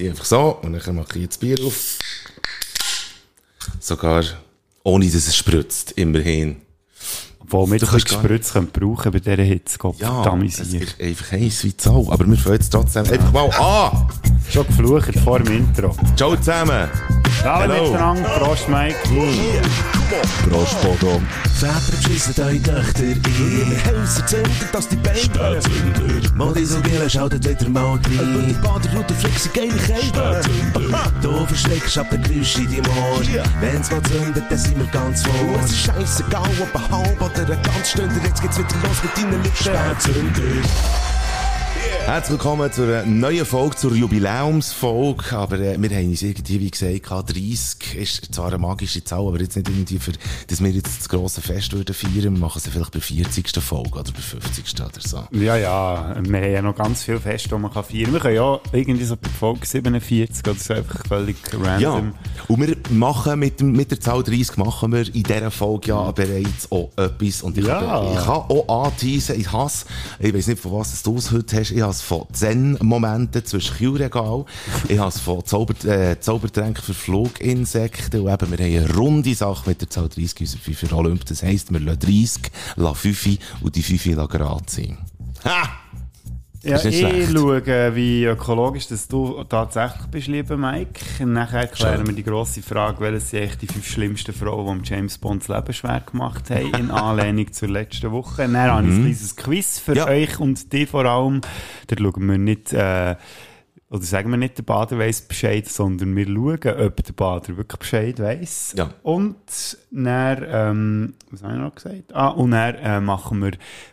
hier einfach so und dann mache ich jetzt Bier auf. Sogar ohne dass es spritzt, immerhin. Wo wir das Gespritz können brauchen bei dieser Hitze, Gott Ja, es ist einfach heiß wie Zoll. Aber wir fangen jetzt trotzdem einfach mal an. Schon geflucht vor dem Intro. Ciao zusammen. Hallo Hello. miteinander, Prost Mike. Prost, Bodo. Väter beschissen eure Töchter in ihre Häuser, zünden, dass die Beine Spätzünder. Modisogele schaltet wieder mal rein. Über die Baderroute fliegt sie geile Kälte. Du verschreckst ab den Geräusch in deinem Ohr. Wenn's mal zündet, dann sind wir ganz vor. Es ist scheissegal, ob ein halb oder ein ganz Stunde. Jetzt geht's wieder los mit deinen Lippen. Spätzünder. Herzlich willkommen zu einer neuen Folge, zur Jubiläumsfolge. Aber äh, wir haben uns irgendwie, wie gesagt, gehabt, 30 ist zwar eine magische Zahl, aber jetzt nicht irgendwie für, dass wir jetzt das grosse Fest würden feiern. Wir machen sie vielleicht bei 40. Folge oder bei 50. oder so. Ja, ja, wir haben ja noch ganz viel Fest, die man kann feiern kann. Wir können ja irgendwie so bei Folge 47 oder so einfach völlig Ja, random. und wir machen mit, mit der Zahl 30 machen wir in dieser Folge ja bereits auch etwas. Und ich, Ja. kann, ich kann auch anteasen, ich hasse, ich weiß nicht, von was du es heute hast, ich habe es von Zen-Momenten zwischen Kühlregal, ich habe es von Zauber, äh, Zaubertränken für Fluginsekten und eben, wir haben eine runde Sache mit der Zahl 30 unserer 5 Olymp. Das heisst, wir lassen 30, lassen 5 und die 5 lassen gerade sein. Ha! Ja, Ist nicht ich schaue, wie ökologisch dass du tatsächlich bist, lieber Mike. Nachher klären wir die grosse Frage, welche sind eigentlich die fünf schlimmsten Frauen, die James Bonds Leben schwer gemacht haben, in Anlehnung zur letzten Woche. Dann habe ich ein kleines Quiz für Mhm. Ja. euch und dich vor allem. Da schauen wir nicht, äh, oder sagen wir nicht, der Bader weiss Bescheid, sondern wir schauen, ob der Bader wirklich Bescheid weiss. Ja. Und dann, ähm, was habe ich noch gesagt? Ah, und dann äh, machen wir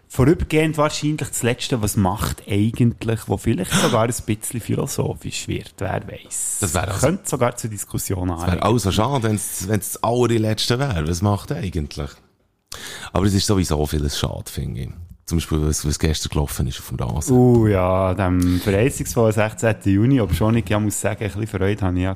vorübergehend wahrscheinlich das Letzte, was macht eigentlich, wo vielleicht sogar ein bisschen philosophisch wird, wer weiß. Das wäre also- Könnte sogar zur Diskussion Wäre anregen. also schade, wenn es das allerletzte wäre. Was macht eigentlich? Aber es ist sowieso vieles schade, finde ich. Zum Beispiel, was, was gestern gelaufen ist auf dem Rasen. Uh, ja, dem Verreisungsfall 16. Juni, ob schon ich ja muss sagen, ein bisschen Freude habe ich ja.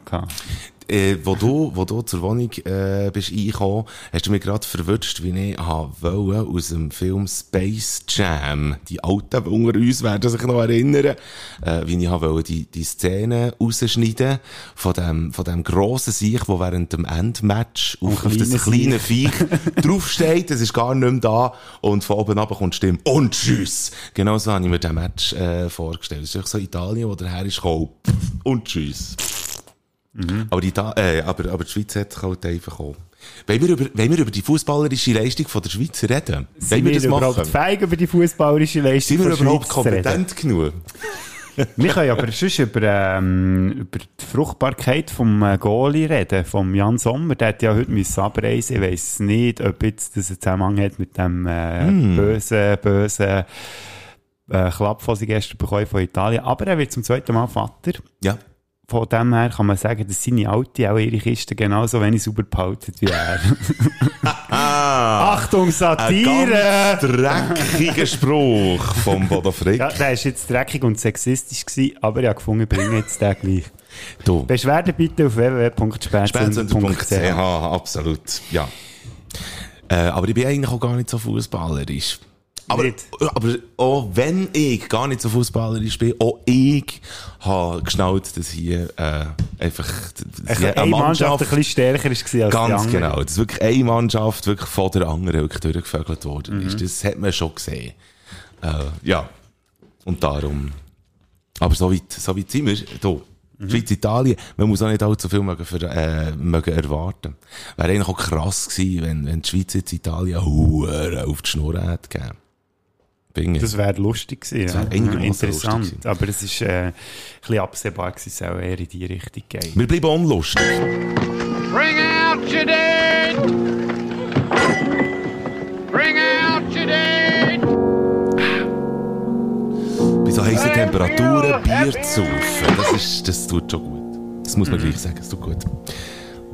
Äh, wo, du, wo du zur Wohnung äh, bist eingekommen, hast du mich gerade verwünscht, wie ich wollte, aus dem Film Space Jam, die Alten unter uns werden sich noch erinnern, äh, wie ich wollte, die, die Szene rausschneiden von dem, von dem grossen Sieg, wo während dem Endmatch auf, auf das kleine Viech draufsteht, das ist gar nicht mehr da und von oben runter kommt die Stimme und tschüss. Genau so habe ich mir den Match äh, vorgestellt. Das ist so Italien, wo der Herr ist gekommen und tschüss. Aber, die, da, äh, aber, aber die Schweiz hat halt einfach auch. Wollen wir über, wollen wir über die fußballerische Leistung von der Schweiz reden? Sind wir wir das überhaupt machen? fähig, über die fußballerische Leistung Sind wir überhaupt Schweiz kompetent genug? Wir können aber sonst über, ähm, über die Fruchtbarkeit vom äh, Goalie reden, vom Jan Sommer. Der hat ja heute müssen abreisen. Ich weiss nicht, ob jetzt das einen Zusammenhang hat mit dem äh, Hm. bösen, bösen äh, Klapp, den sie gestern bekommen von Italien. Aber er wird zum zweiten Mal Vater. Ja. Von dem her kann man sagen, dass seine Alte auch ihre Kiste genauso wenig sauber behalten wie er. Achtung, Ein Satire! ganz dreckiger Spruch vom Bodo Frick. Ja, der war jetzt dreckig und sexistisch, gewesen, aber ich habe gefunden, ich bringe jetzt den gleich. Du. Beschwerden bitte auf www.spätzünder.ch. Spätzünder.ch, absolut. Ja. Äh, aber ich bin eigentlich auch gar nicht so fußballerisch. Aber, Nicht? aber auch wenn ich gar nicht so fußballerisch bin, auch ich habe geschnallt, dass hier äh, einfach dass hier Eine Mannschaft ein bisschen stärker war als die Ganz andere. genau. Dass wirklich eine Mannschaft wirklich von der anderen wirklich durchgevögelt worden Mhm. ist. Das hat man schon gesehen. Äh, ja. Und darum. Aber so weit, so weit sind wir. Hier. Mhm. Schweiz, Italien, man muss auch nicht allzu viel mögen, für, äh, mögen erwarten. Wäre eigentlich auch krass gewesen, wenn, wenn die Schweiz jetzt Italien auf die Schnur hätte gegeben. Bin ich. Das wäre lustig gewesen. Das wär ja. Interessant. lustig gewesen. Aber es ist äh, ein bisschen absehbar dass es auch eher in die Richtung geht. Wir bleiben unlustig. Bring out your dead! Bring out your dead! Bei so heißen Temperaturen Bier zu saufen, das, ist, das tut schon gut. Das muss man gleich sagen, es tut gut.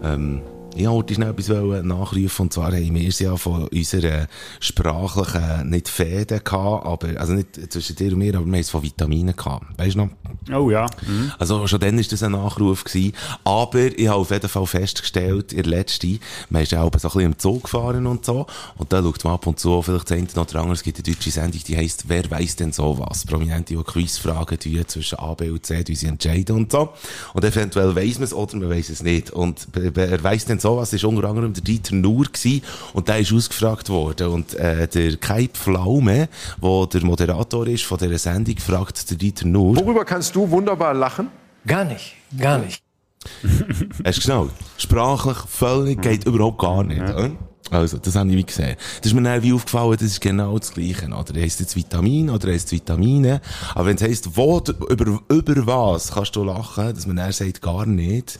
Ähm, Ich wollte schnell etwas nachrufen, und zwar haben wir es ja von unserer sprachlichen, nicht Fäden gehabt, aber, also nicht zwischen dir und mir, aber wir haben es von Vitaminen gehabt. Weißt du noch? Oh ja. Mhm. Also schon dann war das ein Nachruf gewesen. Aber ich habe auf jeden Fall festgestellt, ihr letzte, man ist ja auch so ein bisschen im Zug gefahren und so. Und da schaut man ab und zu, vielleicht das eine oder andere, es gibt eine deutsche Sendung, die heisst, wer weiss denn sowas? Prominente, die Quizfragen tun zwischen A, B und C, die sie entscheiden und so. Und eventuell weiss man es oder man weiss es nicht. Und wer weiss denn sowas, ist unter anderem der Dieter Nuhr gewesen. Und der ist ausgefragt worden. Und äh, der Kai Pflaume, der der Moderator ist von dieser Sendung, fragt der Dieter Nuhr. Worüber kannst du wunderbar lachen? Gar nicht, gar nicht. Hast du genau? Sprachlich völlig geht überhaupt gar nicht. oder? Also, das habe ich wie gesehen. Das ist mir dann wie aufgefallen, das ist genau das Gleiche. Oder heisst jetzt Vitamin, oder heisst Vitamine. Aber wenn es heisst, wo, du- über, über was kannst du lachen, dass man dann sagt, gar nicht,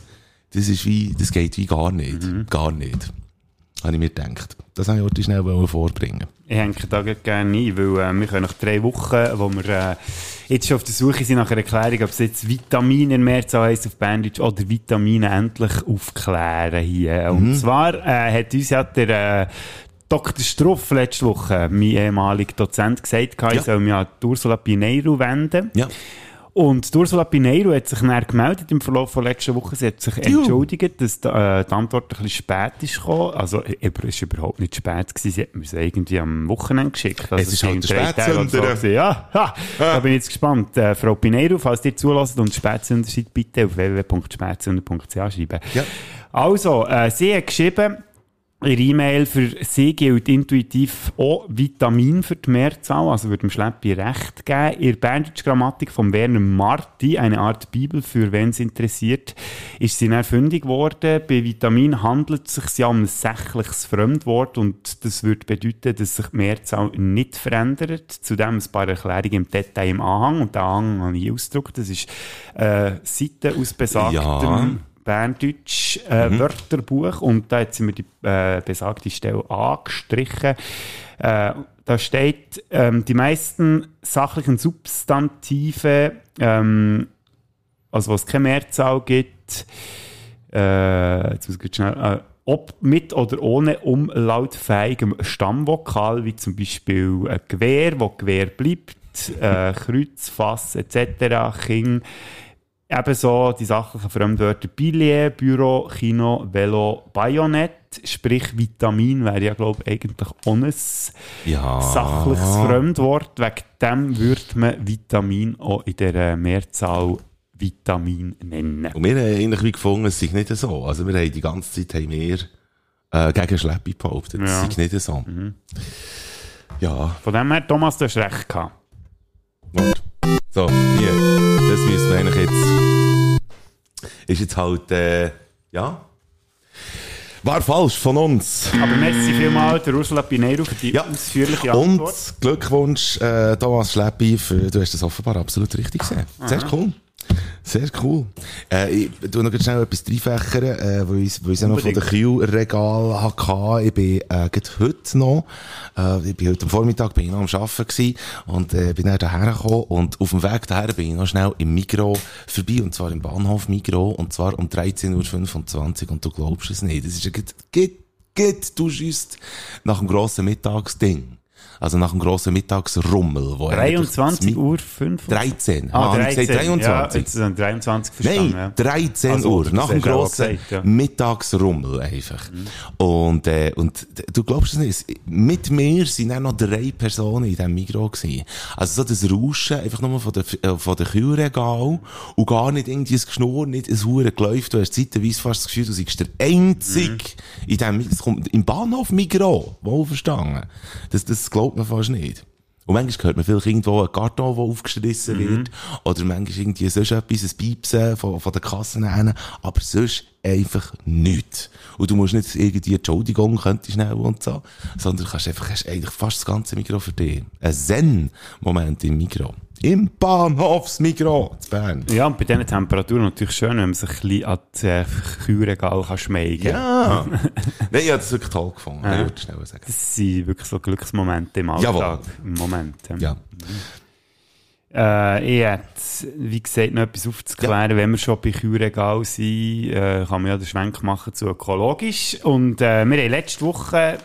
das ist wie, das geht wie gar nicht. Gar nicht. Habe ich mir gedacht. Das habe ich heute schnell vorbringen. Ich hänge da gerne ein, weil äh, wir können nach drei Wochen, wo wir äh, jetzt schon auf der Suche sind nach einer Erklärung, ob es jetzt Vitamine in Mehrzahl heisst auf Bandage oder Vitamine endlich aufklären hier. Und zwar äh, hat uns ja der äh, Dr. Struff letzte Woche, mein ehemaliger Dozent, gesagt, ich Ja. soll mich an Ursula Pineiro wenden. Ja. Und Ursula Pineiro hat sich dann gemeldet im Verlauf von letzter Woche. Sie hat sich entschuldigt, dass die, äh, die Antwort ein bisschen spät ist gekommen. Also, es war überhaupt nicht spät gewesen. Sie hat mir sie irgendwie am Wochenende geschickt. Also, Es ist halt so Spätsünder. gewesen. Ja, ha, da bin ich jetzt gespannt. Äh, Frau Pineiro, falls ihr zulässt und Spätsünder seid, bitte auf www.spätsünder.ch schreiben. Ja. Also, äh, sie hat geschrieben, Ihre E-Mail für sie gilt intuitiv auch Vitamin für die Mehrzahl, also würde dem Schleppi recht geben. In der Bandage-Grammatik von Werner Marti, eine Art Bibel für wen es interessiert, ist sie dann fündig geworden. Bei Vitamin handelt es sich ja um ein sächliches Fremdwort und das würde bedeuten, dass sich die Mehrzahl nicht verändert. Zudem ein paar Erklärungen im Detail im Anhang und den Anhang habe ich ausgedruckt. Das ist äh, Seite aus besagtem Ja. Berndeutsch äh, Wörterbuch und da hat sie mir die äh, besagte Stelle angestrichen. Äh, da steht, ähm, die meisten sachlichen Substantive, ähm, also was keine Mehrzahl gibt, äh, jetzt muss ich schnell, äh, ob mit oder ohne umlautfähigem Stammvokal, wie zum Beispiel ein Gewehr, wo Gewehr bleibt, äh, Kreuz, Fass etc., King, Ebenso die sachlichen Fremdwörter Billet, Büro, Kino, Velo, Bajonett, sprich Vitamin wäre ja, glaube ich, eigentlich ein Ja. sachliches Fremdwort. Wegen dem würde man Vitamin auch in der Mehrzahl Vitamin nennen. Und wir haben eigentlich wie gefunden, es sei nicht so. Also wir haben die ganze Zeit haben wir, äh, gegen Schleppi behauptet. Es Ja. sei nicht so. Ja, Von dem her, Thomas, du hast recht gehabt. warte. So, hier. Das müssen wir eigentlich jetzt. Ist jetzt halt, äh, ja. War falsch von uns. Aber merci vielmals der Ursula Pineiro für die Ja. ausführliche Und Antwort. Glückwunsch, äh, Thomas Schleppi, für, du hast das offenbar absolut richtig gesehen. Sehr cool. Sehr cool. Äh, ich tu noch schnell etwas reinfächern, äh, weil ich, ja noch von den Kühlregal hatte. Ich bin, äh, heute noch, äh, ich bin heute am Vormittag bin ich noch am Arbeiten gewesen und, äh, bin dann daher gekommen und auf dem Weg daher bin ich noch schnell im Migro vorbei und zwar im Bahnhof Migro und zwar um 13.25 Uhr und du glaubst es nicht. Das ist ja geht, geht, geht, du schießt nach dem grossen Mittagsding. Also nach dem grossen Mittagsrummel. Wo eigentlich das 23 Mi- Uhr 5. 13. Ah, Ah, habe ich 13. gesagt 23? Ja, jetzt sind 23 verstanden. Nein, ja. 13 Also, Uhr, nach dem auch grossen gesagt, ja. Mittagsrummel einfach. Und, äh, und du glaubst es nicht, mit mir sind auch noch drei Personen in diesem Migro gewesen. Also so das Rauschen, einfach nur von der, äh, von der Kühlregal und gar nicht irgendwie ein Geschnurr, nicht ein Huren geläuft. Du hast zeitweise fast das Gefühl, du seist der Einzige in diesem, es kommt im Bahnhof Migro, wohlverstanden. Das, das glaubt man fast nicht. Und manchmal hört man vielleicht irgendwo einen Karton, der aufgeschrissen wird. Oder manchmal irgendwie sonst etwas, ein Piepsen von, von der Kasse hin. Aber sonst einfach nichts. Und du musst nicht irgendwie, Entschuldigung, könnte schnell und so. Sondern du kannst einfach, hast eigentlich fast das ganze Mikro für dich. Ein Zen-Moment im Mikro. Im Bahnhofsmikro zu Bern. Ja, und bei diesen Temperaturen natürlich schön, wenn man sich ein bisschen an das äh, Kühlregal kann schmeigen kann. Ja. Nein, ich habe das wirklich toll gefunden. Ja. Ich würde schnell sagen. Das sind wirklich so Glücksmomente im Alltag. Jawohl. Im Moment. Ja. Äh, ich hätte, wie gesagt, noch etwas aufzuklären. Wenn wir schon bei Kühlregal sind, äh, kann man ja den Schwenk machen zu ökologisch. Und äh, wir haben letzte Woche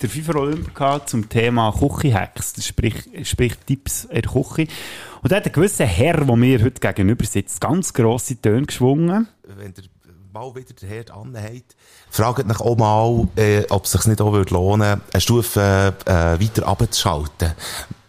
der FIFA Olymp gehabt zum Thema Küche-Hacks, sprich, sprich Tipps in der Küche. Und da hat ein gewisser Herr, der mir heute gegenüber sitzt, ganz grosse Töne geschwungen. Wenn ihr mal wieder den Herd anhabt, fragt euch auch mal, äh, ob es sich nicht auch würde lohnen eine Stufe äh, weiter abzuschalten.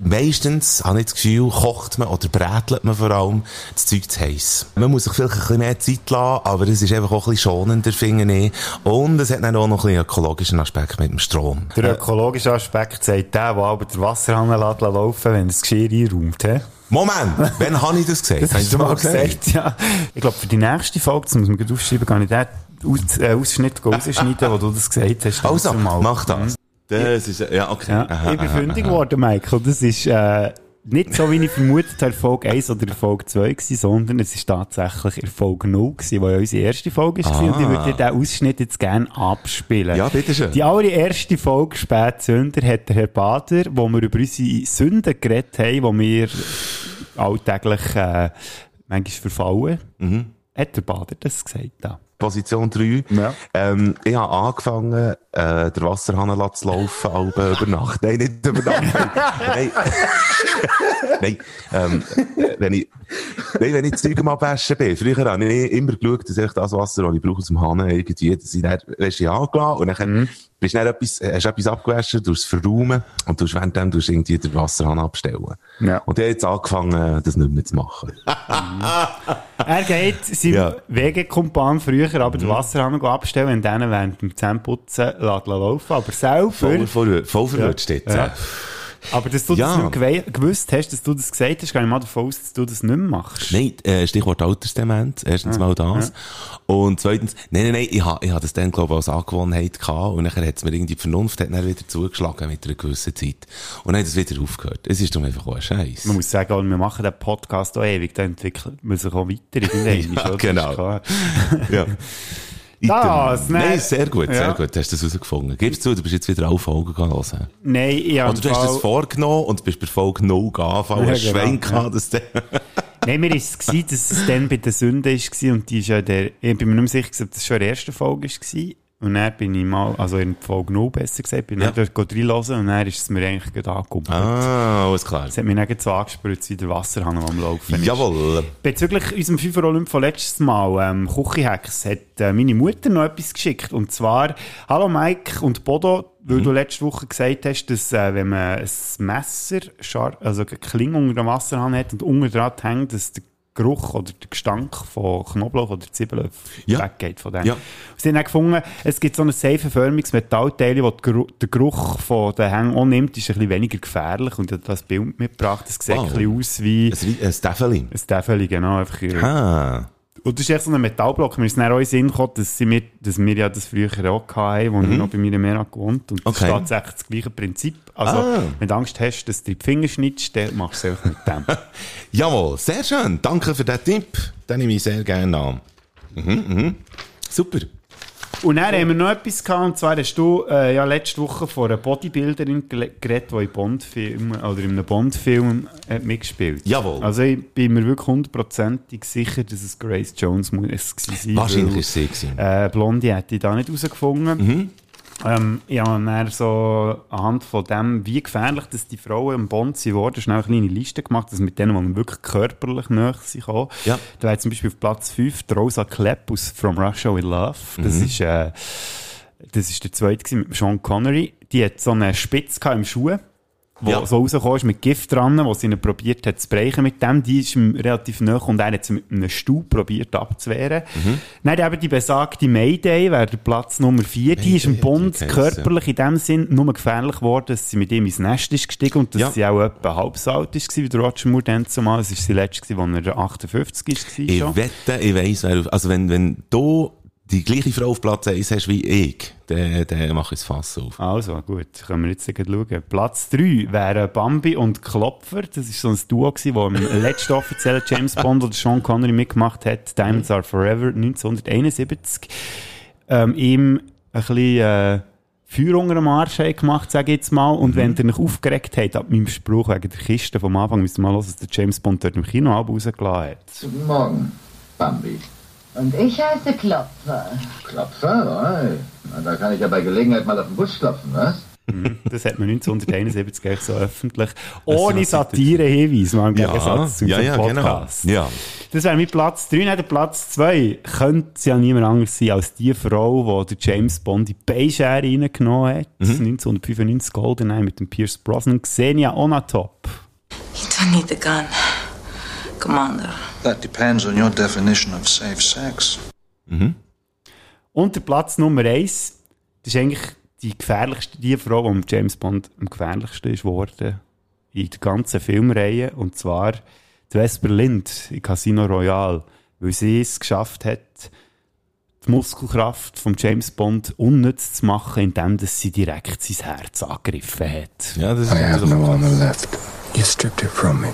Meistens, habe ich das Gefühl, kocht man oder brätelt man vor allem das Zeug zu heiß. Man muss sich vielleicht ein bisschen mehr Zeit lassen, aber es ist einfach auch ein bisschen schonender, finde ich. Und es hat dann auch noch ein bisschen ökologischen Aspekt mit dem Strom. Der ökologische Aspekt sagt der, der aber den Wasserhahn lässt laufen wenn das Geschirr einräumt. he? Moment, wann habe ich das gesagt? Das hast du mal gesagt, ja. Ich glaube, für die nächste Folge, das muss man aufschreiben, kann ich den Aus äh, Ausschnitt rausschneiden, wo du das gesagt hast. Also, mach das. Das ist, ja, okay. Ja, Aha, ich bin aha, fündig geworden, Michael. Das ist äh, nicht so, wie ich vermutet habe, Folge 1 oder Folge 2 gewesen, sondern es ist tatsächlich Folge 0 gewesen, wo ja unsere erste Folge war. Und ich würde dir diesen Ausschnitt jetzt gerne abspielen. Ah. Ja, bitteschön. Die allererste Folge Spätsünder hat der Herr Bader, wo wir über unsere Sünden geredet haben, wo wir alltäglich äh, manchmal verfallen. Mhm. Hat der Bader das gesagt? Da? Position 3. Ja. Ähm, ich habe angefangen, äh, den Wasserhahn zu laufen, halb über Nacht. Nein, nicht über Nacht. Nein. Nein, ähm, wenn ich, nein, wenn ich das Zeug am Abwaschen bin. Früher habe ich immer geschaut, dass ich das Wasser, das ich brauche dem Hahn, irgendwie, dass ich dann, weisst du, angelassen und dann bist dann etwas, hast du etwas abgewaschen, du es verräumen und du währenddem du irgendwie den Wasserhahn abstellen. Ja. Und ich habe jetzt angefangen, das nicht mehr zu machen. Er geht seinem Ja. Wegekumpan früher aber den Wasserhahn abstellen und dann während dem Zähneputzen laufen. Aber selber, Voll, voll, voll verrutscht jetzt. Ja. Aber dass du Ja. das nicht gewusst hast, dass du das gesagt hast, gehe ich mal davon aus, dass du das nicht mehr machst. Nein, äh, Stichwort Altersdement. Erstens mal das. Und zweitens, nein, nein, nein, ich habe ich ha das dann, glaube ich, als Angewohnheit gehabt. Und nachher hat es mir irgendwie die Vernunft hat dann wieder zugeschlagen mit einer gewissen Zeit. Und dann hat es wieder aufgehört. Es ist doch einfach auch ein Scheiß. Man muss sagen, wir machen den Podcast auch ewig, dann entwickelt man sich auch weiter. Ja, genau. ja. Das, Nein, nein. sehr gut, sehr Ja. gut. Hast du das herausgefunden? Gibst du, du bist jetzt wieder alle Folgen hören. Nein, ich habe Oder du hast das vorgenommen und bist bei Folge 0 angefangen Ja, hast genau, Schwein ja. gehabt, dass der... Nein, mir ist es gewesen, dass es dann bei der Sünde war und die ist ja der, ich bin mir nicht mehr sicher, ob das schon in der ersten Folge war. Und dann bin ich mal, also in Folge 0 besser gesagt, bin ich Ja. dann dort reinhören und dann ist es mir eigentlich gerade angekommen. Ah, alles klar. Es hat mich dann so angespürt, wie der Wasserhahn am Laufen ist. Jawohl. Bezüglich unserem FIFA Olymp von letztes Mal, ähm, Küche-Hacks, hat äh, meine Mutter noch etwas geschickt. Und zwar, hallo Mike und Bodo, weil du letzte Woche gesagt hast, dass äh, wenn man ein Messer, also eine Klinge unter dem Wasserhahn hat und unter dran hängt, dass der Geruch oder der Gestank von Knoblauch oder Zwiebeln Ja. weggeht von dem. Ja. Sie haben dann gefunden, es gibt so ein seifenförmiges Metallteil, das der Geruch von den Hängen auch nimmt, ist ein bisschen weniger gefährlich. Und habe das Bild mitgebracht, das sieht Wow. ein bisschen aus wie Ein, ein Staffeli. ein Staffeli, genau. Einfach, Ah. Und das ist echt so ein Metallblock. Mir ist dann auch in Sinn gekommen, dass, mir, dass wir ja das früher auch hatten, als ich noch bei mir Mera gewohnt Und das Mhm. Okay. ist tatsächlich das gleiche Prinzip. Also, Ah. wenn du Angst hast, dass du die Finger schnittst, dann machst du es mit dem. Jawohl, sehr schön. Danke für den Tipp. Den nehme ich sehr gerne an. Mhm, mhm. Super. Und dann haben wir noch etwas gehabt, und zwar hast du äh, ja letzte Woche von einer Bodybuilderin geredet, die in Bond-Film, oder in einem Bond-Film hat mitgespielt Jawohl. Also ich bin mir wirklich hundertprozentig sicher, dass es Grace Jones muss es gewesen sein. Wahrscheinlich weil- ist sie gewesen. Äh, Blondie hätte ich da nicht herausgefunden. Ähm, ich habe dann so anhand von dem, wie gefährlich dass die Frauen im Bond sind worden, schnell eine kleine Liste gemacht, dass mit denen, die man wirklich körperlich näher sind. gekommen. Ja. Da wäre zum Beispiel auf Platz 5 die Rosa Klepp aus From Russia with Love. Das ist, äh, das ist der zweite mit Sean Connery. Die hat so eine Spitze im Schuh. Wo Ja. so rausgekommen ist mit Gift dran, wo sie ihn probiert hat zu brechen mit dem. Die ist ihm relativ nah und er hat sie mit einem Stuhl probiert abzuwehren. Mhm. Dann eben die besagte Mayday, wäre der Platz Nummer 4. Die ist im heisst, körperlich in dem Sinn nur gefährlich geworden, dass sie mit ihm ins Nest ist gestiegen und dass Ja. sie auch etwa halb so alt ist wie der Roger Moore dann zumal. Es ist sie letzte, als er 58 ist. Ich schon. wette, ich weiss, also wenn, wenn du die gleiche Frau auf Platz 1 hast wie ich, dann, dann mach ich das Fass auf. Also, gut, können wir jetzt schauen. Platz 3 wären Bambi und Klopfer. Das ist so ein Duo das im letzten offiziellen James Bond oder Sean Connery mitgemacht hat. Diamonds Are Forever 1971. Ähm, ihm ein bisschen, äh, Feuer unter dem Arsch gemacht, sage ich jetzt mal. Mhm. Und wenn ihr euch aufgeregt habt, ab meinem Spruch wegen der Kiste vom Anfang, müsst ihr mal hören, dass der James Bond dort im Kino rausgelassen hat. Guten Morgen, Bambi. Und ich heiße Klopfer. Klopfer, oi. Na, da kann ich ja bei Gelegenheit mal auf den Busch klopfen, was? Das hat man 1971 gleich so öffentlich, ohne Satire-Hinweis, mal im Gegensatz zu ja, unserem ja, genau. Podcast. Ja. Das wäre mein Platz 3. Dann der Platz 2 könnte es ja niemand anders sein als die Frau, die der James Bond in die Beischere reingenommen hat. Mhm. 1995 Goldeneye mit dem Pierce Brosnan. Xenia Onatop. You don't need the gun, Commander. That depends on your definition of safe sex. Und der Platz Nummer 1, das ist eigentlich die gefährlichste, die Frau, die mit James Bond am gefährlichsten ist worden in der ganzen Filmreihe. Und zwar die Vesper Lind in Casino Royale. Weil sie es geschafft hat, die Muskelkraft von James Bond unnütz zu machen, indem dass sie direkt sein Herz angegriffen hat. Ja, das ist I have natürlich no honor left. You stripped it from me.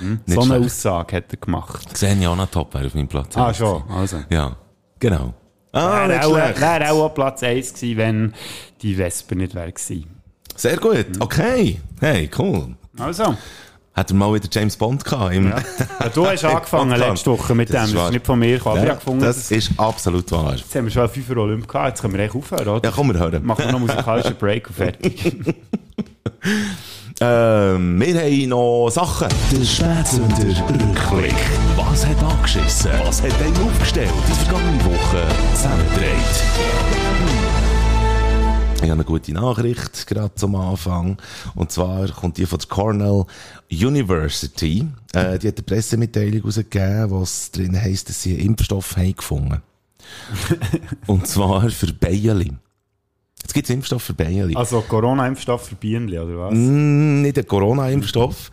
Nicht so eine schlecht. Aussage hat er gemacht. Xenia Onatop wäre auf meinem Platz. Ah, schon. Also. Ja, genau. Ah, Wäre auch, schlecht. wär auch Platz 1 gewesen, wenn die Vesper nicht wäre gewesen. Sehr gut. Okay. Hey, cool. Also. Hat er mal wieder James Bond gehabt? Im Ja, du hast angefangen letzte Woche mit Das dem. Das ist nicht von mir. ich Ja, habe gefunden, das ist absolut wahr. jetzt haben wir schon 5 Olymp gehabt. Jetzt können wir eigentlich aufhören, oder? Ja, komm, wir hören. Machen wir noch einen musikalischen Break und fertig. Ähm, wir haben noch Sachen. Der Spätzünder Rückblick. Was hat angeschissen? Was hat einen aufgestellt? Die vergangene Woche zusammengedreht. Ich habe eine gute Nachricht gerade zum Anfang. Und zwar kommt die von der Cornell University. Äh, die hat eine Pressemitteilung rausgegeben, wo es drin heisst, dass sie einen Impfstoff haben gefunden Und zwar für Bieli. Jetzt gibt es Impfstoff für Bieli. Also Corona-Impfstoff für Bienen, oder was? Mm, nicht ein Corona-Impfstoff.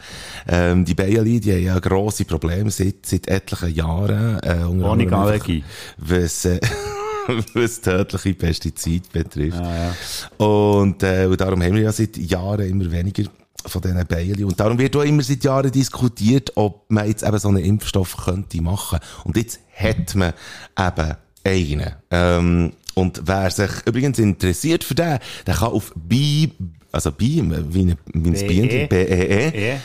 Ähm, die Bieli, die haben ja grosse Probleme seit, seit etlichen Jahren. Äh, Ohne Allergie. Was, äh, was tödliche Pestizide betrifft. Ah, Und, äh, und darum haben wir ja seit Jahren immer weniger von diesen Bieli. Und darum wird auch immer seit Jahren diskutiert, ob man jetzt eben so einen Impfstoff könnte machen. Und jetzt hat man eben einen. Ähm, und wer sich übrigens interessiert für den, der kann auf bi, also bi, wie ein, BE. Bienen, B-E-E,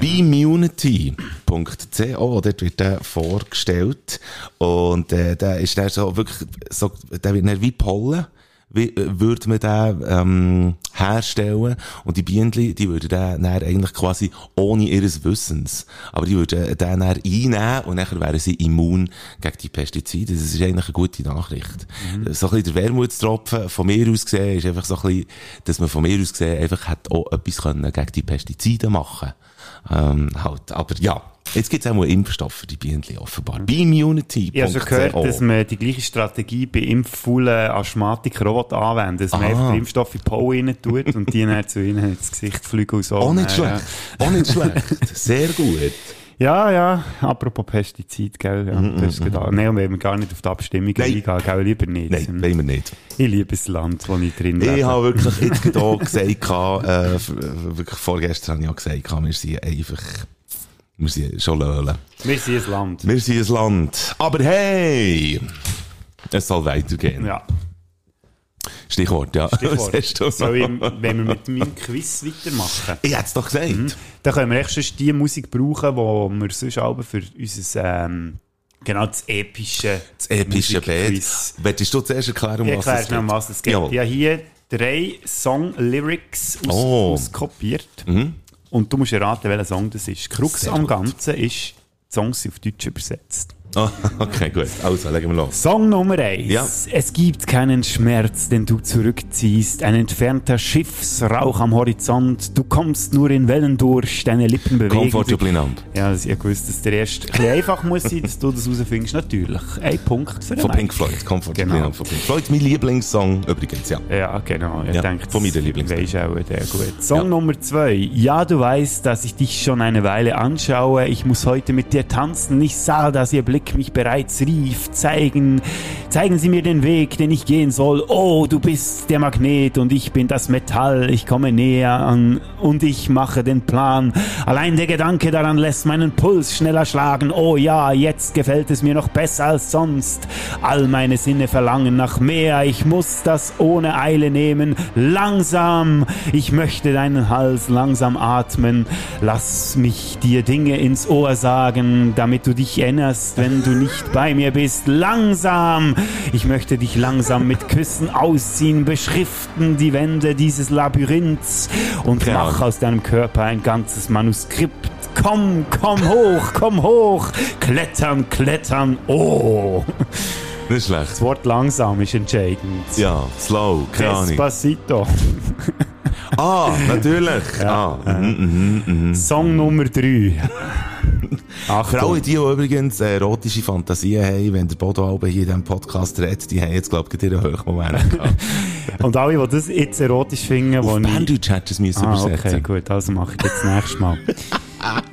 beimmunity.co, dort wird der vorgestellt. Und, äh, der ist dann so wirklich, so, der wird dann wie Pollen, wie, äh, würde man den, ähm, herstellen. Und die Bienen, die würden den dann eigentlich quasi ohne ihres Wissens, aber die würden den dann einnehmen und dann wären sie immun gegen die Pestizide. Das ist eigentlich eine gute Nachricht. So ein bisschen der Wermutstropfen von mir aus gesehen ist einfach so ein bisschen, dass man von mir aus gesehen einfach hat auch etwas können gegen die Pestizide machen ähm, halt. Aber ja, jetzt gibt es auch mal Impfstoff für die Bienen offenbar. Beimmunity. Ich habe schon gehört, dass man die gleiche Strategie bei impffaulen Asthmatikern auch anwenden. Dass man Ah. einfach den Impfstoff in die Pollen rein tut und die dann zu ihnen ins Gesicht fliegen und so. Auch nicht Ja, schlecht. Auch nicht schlecht. Sehr gut. Ja, ja. Apropos Pestizid, gell. Ja, Mhm, das ist genau. Nein, wir gar nicht auf die Abstimmung Nein. eingehen, gell, lieber nicht. Nein, wollen wir nicht. Ich liebe das Land, wo ich drin lebe. Ich habe wirklich jetzt auch gesagt, äh, wirklich vorgestern habe ich auch gesagt, wir sind einfach, wir sind schon löhlen. Wir sind ein Land. Wir sind ein Land. Aber hey! Es soll weitergehen. Ja. Stichwort, ja. Stichwort. Soll ich, noch? wenn wir mit meinem Quiz weitermachen? Ich hätte es doch gesagt. Dann können wir echt schon die Musik brauchen, die wir sonst alle für unser, ähm, genau das epische, Das epische Bett. Willst du zuerst erklären, um Ich was es geht? was es geht. Habe hier drei Song-Lyrics aus, Oh. Mhm. Und du musst erraten, welcher Song das ist. Krux am. Ganzen ist, die Songs sind auf Deutsch übersetzt. Ah, okay, gut. Also, legen wir los. Song Nummer 1. Ja. Es gibt keinen Schmerz, den du zurückziehst. Ein entfernter Schiffsrauch am Horizont. Du kommst nur in Wellen durch. Deine Lippen bewegen. Comfortably numb. Ja, ich wusste, dass der erste ein bisschen einfach muss sein, dass du das rausfindest. Natürlich. Ein Punkt für den Von Mike. Pink Floyd. Comfortably Genau. numb von Pink Floyd. Mein Lieblingssong übrigens, ja. Ja, genau. Ich Ja, denke, von meiner das Lieblingsband. weisst auch der gut. Song Ja. Nummer zwei. Ja, du weißt, dass ich dich schon eine Weile anschaue. Ich muss heute mit dir tanzen. Ich sah, dass ihr Blick mich bereits rief. Zeigen Zeigen Sie mir den Weg, den ich gehen soll. Oh, du bist der Magnet und ich bin das Metall. Ich komme näher an und ich mache den Plan. Allein der Gedanke daran lässt meinen Puls schneller schlagen. Oh ja, jetzt gefällt es mir noch besser als sonst. All meine Sinne verlangen nach mehr. Ich muss das ohne Eile nehmen. Langsam. Ich möchte deinen Hals langsam atmen. Lass mich dir Dinge ins Ohr sagen, damit du dich erinnerst, wenn du nicht bei mir bist. Langsam. Ich möchte dich langsam mit Küssen ausziehen, beschriften die Wände dieses Labyrinths und Ja. mach aus deinem Körper ein ganzes Manuskript. Komm, komm hoch, komm hoch. Klettern, klettern. Oh. Nicht schlecht. Das Wort langsam ist entscheidend. Ja, slow, keine Ahnung. Despacito. Ah, natürlich. ah, mhm, mhm, mhm. Song Nummer 3. Für alle Achtung. die, die übrigens äh, erotische Fantasien haben, wenn der Bodo Alba hier in diesem Podcast redet, die haben jetzt, glaube ich, ihren Höchstmoment gehabt. Und alle, die das jetzt erotisch finden, Auf wo ich... Bandage hättest du es Ah, okay, übersetzen. gut, also mache ich jetzt das nächste Mal.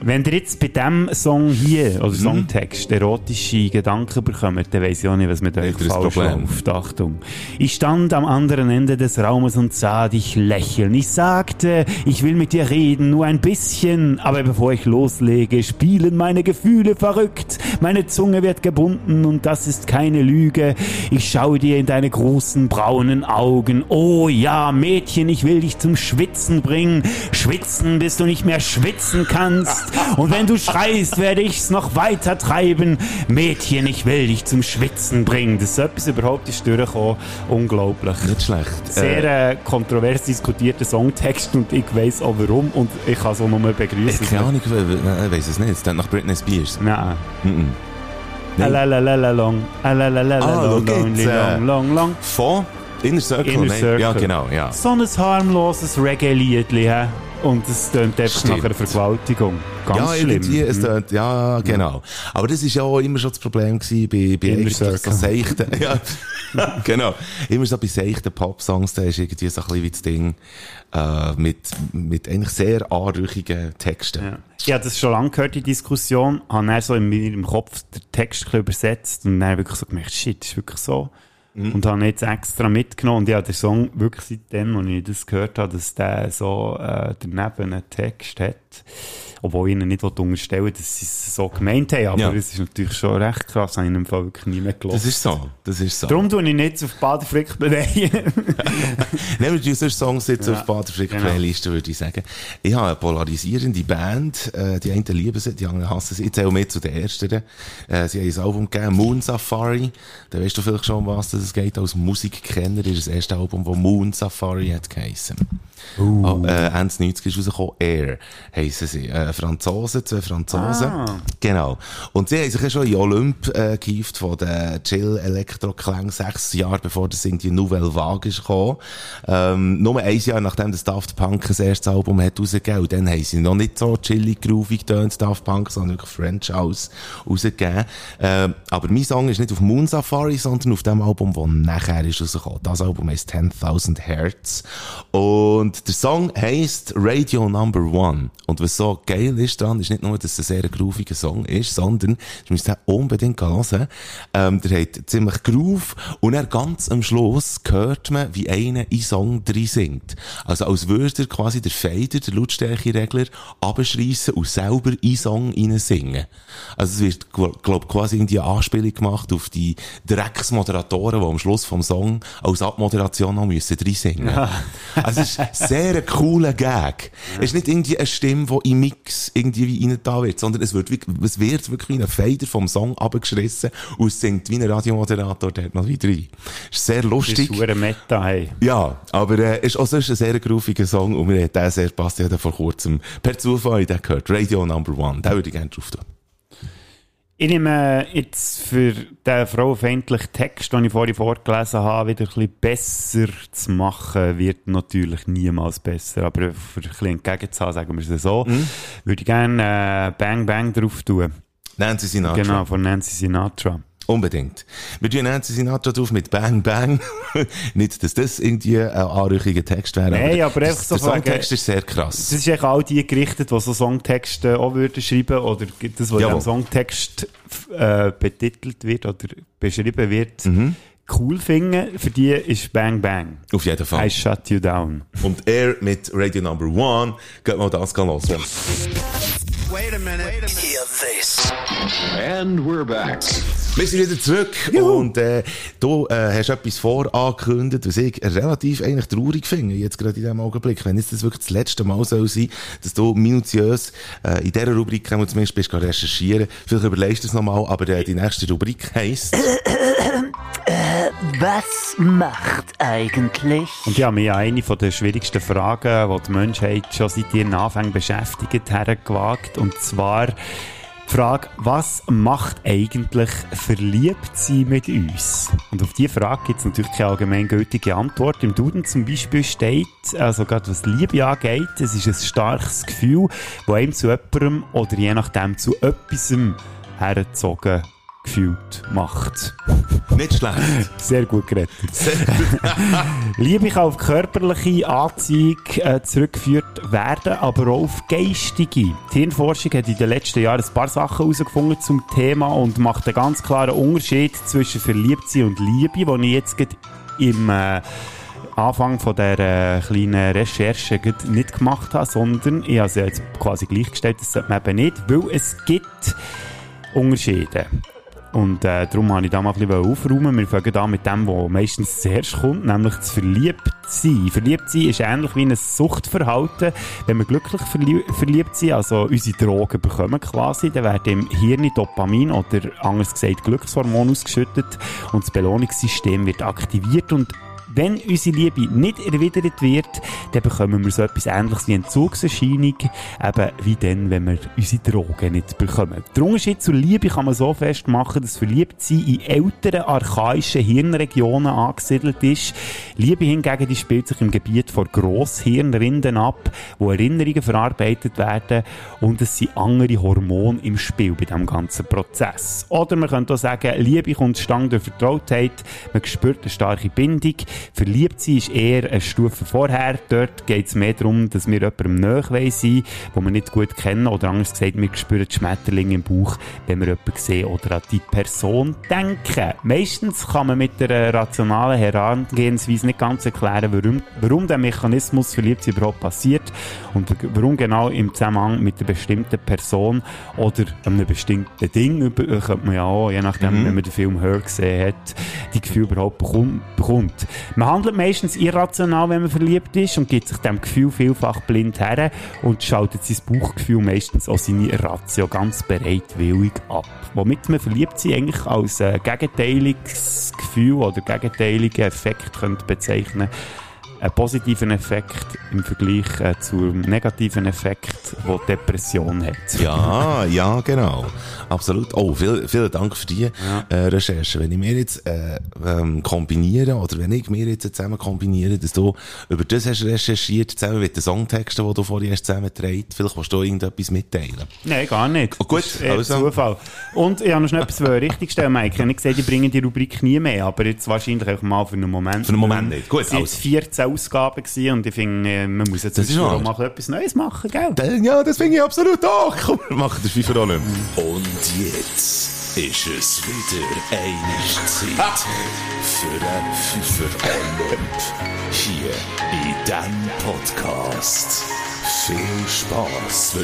Wenn ihr jetzt bei diesem Song hier, Mhm. oder Songtext, erotische Gedanken bekommt, dann weiss ich auch nicht, was mit euch falsch Problem? läuft. Achtung. Ich stand am anderen Ende des Raumes und sah dich lächeln. Ich sagte, ich will mit dir reden, nur ein bisschen. Aber bevor ich loslege, spielen meine Gefühle verrückt. Meine Zunge wird gebunden und das ist keine Lüge. Ich schaue dir in deine großen braunen Augen. Oh ja, Mädchen, ich will dich zum Schwitzen bringen. Schwitzen, bis du nicht mehr schwitzen kannst. Und wenn du schreist, werde ich's noch weiter treiben. Mädchen, ich will dich zum Schwitzen bringen. Dass so etwas überhaupt ist durchgekommen, unglaublich. Nicht schlecht. Sehr äh, kontrovers diskutierter Songtext und ich weiss auch warum und ich kann es auch nur äh, begrüßen. keine Ahnung, ich- ich weiß es nicht. Es nach Britney Spears. Nein. Mhm. Nein. Alalalala long, alalalala Ah, long, long, jetzt, äh, long, long, long. Von Inner Circle, Inner? Circle. Ja, genau, ja. So ein harmloses Reggae-Liedli, hä? Und es tönt einfach Stimmt. nach einer Vergewaltigung. Ganz ja, schlimm. irgendwie, es Mhm. tönt, ja, genau. Aber das ist ja auch immer schon das Problem gewesen bei, bei eigentlich so seichten, ja, genau. Immer so bei seichten Pop-Songs, da ist irgendwie so ein bisschen wie das Ding, äh, mit, mit eigentlich sehr anrüchigen Texten. Ja. Ich habe das schon lange gehört, die Diskussion, habe dann so in meinem Kopf den Text ein bisschen übersetzt und dann wirklich so gemerkt, shit, das ist wirklich so. Mhm. Und habe jetzt extra mitgenommen und habe den Song wirklich seitdem, als ich das gehört habe, dass der so äh, daneben einen Text hat. Obwohl ich ihnen nicht unterstellen will, dass sie es so gemeint haben, aber Ja. es ist natürlich schon recht krass, habe ich in dem Fall wirklich nie mehr gelassen. Das ist so, das ist so. Darum tue ich nicht auf Badefrick beleihen. Nehmen wir sonst Songs jetzt Ja, auf Baderfrick genau. Playliste, würde ich sagen. Ich habe eine polarisierende Band, äh, die einen lieben sie, die anderen hassen sie. Ich zähle mit zu den ersten. Äh, sie haben ein Album gegeben, Moon Safari. Da weißt du vielleicht schon, um was das geht. Als Musikkenner ist das erste Album, das Moon Safari hat geheissen. Oh, äh, Ende 90 ist rausgekommen, Air heissen sie. Äh, Franzosen, zwei Franzosen. Ah. Genau. Und sie haben sich ja schon in Olymp äh, gehievt von den chill elektro klang sechs Jahre bevor das irgendwie Nouvelle Vague ist gekommen. Ähm, nur ein Jahr nachdem das Daft Punk das erste Album hat rausgegeben. Und dann haben sie noch nicht so chillig, groovig getönt, Daft Punk, sondern wirklich French House rausgegeben. Ähm, aber mein Song ist nicht auf Moon Safari, sondern auf dem Album, das nachher ist rausgekommen. Das Album heißt 10.000 Hertz. Und der Song heisst Radio Number One. Und was so geil ist dran, ist nicht nur, dass es ein sehr grooviger Song ist, sondern, du müsst den unbedingt hören, ähm, der hat ziemlich Groove und er ganz am Schluss hört man, wie einer in Song drin singt. Also als würde er quasi der Fader, der Lautstärkeregler, abschreissen und selber in Song rein singen. Also es wird, glaub, quasi irgendwie eine Anspielung gemacht auf die Drecksmoderatoren, die am Schluss vom Song als Abmoderation noch müssen drin singen. Also es ist sehr cooler Gag. Es ist nicht irgendwie eine Stimme, die im Mix irgendwie wie rein da wird, sondern es wird, wirklich- es wird wirklich wie ein Fader vom Song abgeschrissen und es singt wie ein Radiomoderator dort noch wieder rein. Ist sehr Das lustig. ist hure Meta, hey. Ja, aber äh, ist auch sonst ein sehr grooviger Song und mir hat der sehr passt. Ich habe vor kurzem per Zufall den gehört. Radio Number One. Den würde ich gerne drauf tun. Ich nehme jetzt für den frauenfeindlichen Text, den ich vorhin vorgelesen habe, wieder ein bisschen besser zu machen, wird natürlich niemals besser. Aber für ein bisschen entgegenzuhaben, sagen wir es so, würde ich gerne äh, Bang Bang drauf tun. Nancy Sinatra. Genau, von Nancy Sinatra. Unbedingt. Wir tun Nancy Sinatra drauf mit Bang Bang. Nicht, dass das irgendwie ein anrüchiger Text wäre. Nein, aber einfach das, so Der Songtext ist sehr krass. Das ist eigentlich all die gerichtet, die so Songtexte auch würden schreiben oder das, was dem Songtext äh, betitelt wird oder beschrieben wird, Mhm. cool finden. Für die ist Bang Bang. Auf jeden Fall. I shut you down. Und er mit Radio Number One, geht mal das hören. Hear this. And we're back. Wir sind wieder zurück und äh, du äh, hast etwas vorangekündigt, was ich relativ eigentlich traurig finde, jetzt gerade in diesem Augenblick. Wenn jetzt das wirklich das letzte Mal soll sein, dass du minutiös äh, in dieser Rubrik zumindest bist recherchieren. Vielleicht überlegst du es nochmal, aber äh, die nächste Rubrik heisst... Was macht eigentlich? Und habe mir eine von den schwierigsten Fragen, die die Menschheit schon seit ihren Anfängen beschäftigt, hergewagt. Und zwar die Frage, was macht eigentlich verliebt sein mit uns? Und auf diese Frage gibt es natürlich keine allgemeingültige Antwort. Im Duden zum Beispiel steht, also gerade was Liebe angeht, es ist ein starkes Gefühl, das einem zu jemandem oder je nachdem zu etwas hergezogen gefühlt macht. Nicht schlecht. Sehr gut gerettet. Liebe kann auf körperliche Anziehung äh, zurückgeführt werden, aber auch auf geistige. Die Hirnforschung hat in den letzten Jahren ein paar Sachen herausgefunden zum Thema und macht einen ganz klaren Unterschied zwischen Verliebtsein und Liebe, den ich jetzt im äh, Anfang von der äh, kleinen Recherche nicht gemacht habe, sondern ich habe sie jetzt quasi gleichgestellt, das sollte man eben nicht, weil es gibt Unterschiede. Und äh, darum habe ich da mal ein bisschen aufräumen. Wir fangen an mit dem, was meistens zuerst kommt, nämlich das Verliebtsein. Verliebtsein ist ähnlich wie ein Suchtverhalten. Wenn wir glücklich verlie verliebt sind, also unsere Drogen bekommen quasi, dann werden im Hirn Dopamin oder anders gesagt Glückshormon ausgeschüttet und das Belohnungssystem wird aktiviert und wenn unsere Liebe nicht erwidert wird, dann bekommen wir so etwas Ähnliches wie Entzugserscheinung, eben wie dann, wenn wir unsere Drogen nicht bekommen. Der Unterschied zur Liebe kann man so festmachen, dass Verliebtsein in älteren, archaischen Hirnregionen angesiedelt ist. Liebe hingegen, die spielt sich im Gebiet von Grosshirnrinden ab, wo Erinnerungen verarbeitet werden und es sind andere Hormone im Spiel bei diesem ganzen Prozess. Oder man könnte auch sagen, Liebe kommt zustande durch Vertrautheit, man spürt eine starke Bindung. Verliebt sein ist eher eine Stufe vorher. Dort geht es mehr darum, dass wir jemandem nahe sein den wir nicht gut kennen. Oder anders gesagt, wir spüren die Schmetterlinge im Bauch, wenn wir jemanden sehen oder an die Person denken. Meistens kann man mit einer rationalen Herangehensweise nicht ganz erklären, warum, warum der Mechanismus Verliebtsein überhaupt passiert und warum genau im Zusammenhang mit einer bestimmten Person oder einem bestimmten Ding über, könnte man ja auch, je nachdem, Mhm. wenn man den Film Her gesehen hat, die Gefühle überhaupt bekommt. Man handelt meistens irrational, wenn man verliebt ist und gibt sich dem Gefühl vielfach blind her und schaltet sein Bauchgefühl meistens auch seine Ratio ganz bereitwillig ab. Womit man verliebt sein eigentlich als äh, gegenteiliges Gefühl oder gegenteiligen Effekt könnte bezeichnen einen positiven Effekt im Vergleich äh, zum negativen Effekt, den Depression hat. Ja, ja, genau. Absolut. Oh, viel, vielen Dank für die äh, Recherche. Wenn ich mir jetzt äh, ähm, kombiniere, oder wenn ich mir jetzt zusammen kombiniere, dass du über das hast recherchiert, zusammen mit den Songtexten, die du vorhin hast zusammengetragen, vielleicht willst du irgendetwas mitteilen. Nein, gar nicht. Oh, gut, Das ist eher also. Zufall. Und ich habe noch schnell etwas richtigstellen, Mike. Ich habe nicht gesagt, ich bringe die Rubrik nie mehr, aber jetzt wahrscheinlich einfach mal für einen Moment. Für einen Moment nicht. Gut, Es waren also. 14 Ausgaben gewesen und ich finde, äh, man muss jetzt Das auch mal etwas Neues machen, gell? Dann, ja, das finde ich absolut auch. Komm, wir machen den FIFA auch nicht. Und jetzt ist es wieder eine Zeit für den FIFA Olymp. Hier in diesem Podcast. Viel Spaß.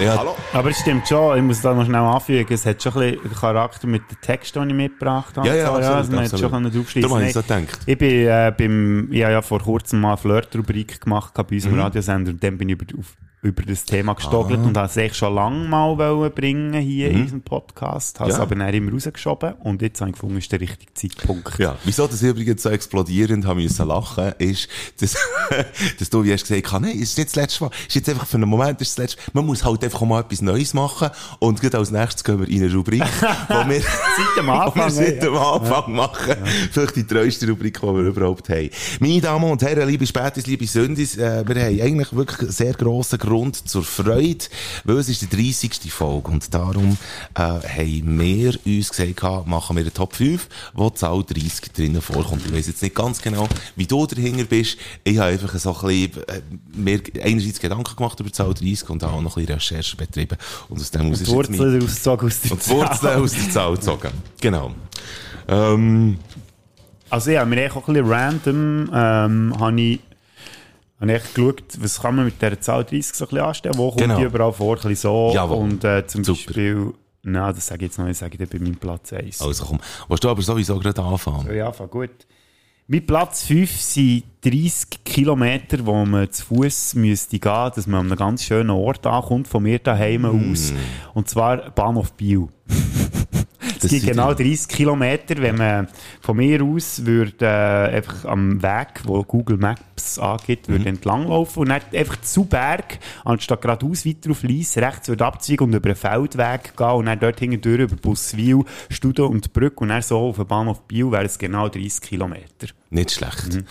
Äh, ja, Hallo? Aber es stimmt schon, ich muss da noch schnell anfügen, es hat schon ein bisschen Charakter mit dem Text, den ich mitgebracht habe. Ja, ja, so, absolut, also man absolut. schon können draufschreiben Darum habe ich so gedacht. Ich bin äh, beim, ich habe ja vor kurzem mal eine Flirt-Rubrik gemacht bei unserem Mhm. Radiosender und dann bin ich über, auf, über das Thema gestogelt Ah. und habe es schon lange mal wollen bringen hier in Mhm. unserem Podcast, habe es Ja. aber dann immer rausgeschoben und jetzt habe ich gefunden, ist der richtige Zeitpunkt. Ja, wieso das übrigens so explodierend haben müssen lachen, ist, dass, dass du wie hast gesagt hast, nein, es ist nicht das letzte Mal, es ist jetzt einfach für einen Moment, es ist das letzte Man muss halt einfach mal etwas Neues machen und gerade als nächstes gehen wir in eine Rubrik, wo wir, Seit dem Anfang. seit ja. dem Anfang machen. Vielleicht die treueste Rubrik, die wir überhaupt haben. Meine Damen und Herren, liebe Spätis, liebe Sündis, äh, wir haben eigentlich wirklich sehr grossen Grund zur Freude, weil es ist die 30. Folge und darum äh, haben wir uns gesagt, machen wir eine Top 5, wo die Zahl 30 drinnen vorkommt. Ich weiss jetzt nicht ganz genau, wie du dahinter bist. Ich habe einfach so ein bisschen, äh, mir einerseits Gedanken gemacht über die Zahl 30 und auch noch ein bisschen Recherche betrieben. Und aus dem aus ist Wurzeln ausgezogen aus der und die Wurzeln aus der Zahl gezogen. Genau. Ähm, Also ja, mir auch ein bisschen random ähm, habe ich, habe ich geschaut, was kann man mit dieser Zahl 30 so ein bisschen anstellen, wo kommt Genau. die überall vor, ein bisschen so Jawohl. und äh, zum Super. Beispiel, nein, das sage ich jetzt noch nicht, sage ich bei meinem Platz 1. also komm, willst du aber sowieso gerade anfangen? Ja, fang gut. Mein Platz 5 sind 30 Kilometer, wo man zu Fuß müsste gehen, dass man an einem ganz schönen Ort ankommt, von mir daheim Mm. aus. Und zwar Bahnhof Biel. Es Das gibt sind genau die- 30 Kilometer, wenn man von mir aus würde äh, einfach am Weg, wo Google Maps angeht, Mhm. würde entlanglaufen und dann einfach zu Berg, anstatt geradeaus weiter auf Lies, rechts würde abzweigen und über einen Feldweg gehen und dann dort hindurch über Buswil, Studen und Brück und dann so auf den Bahnhof Biel wäre es genau 30 Kilometer. Nicht schlecht.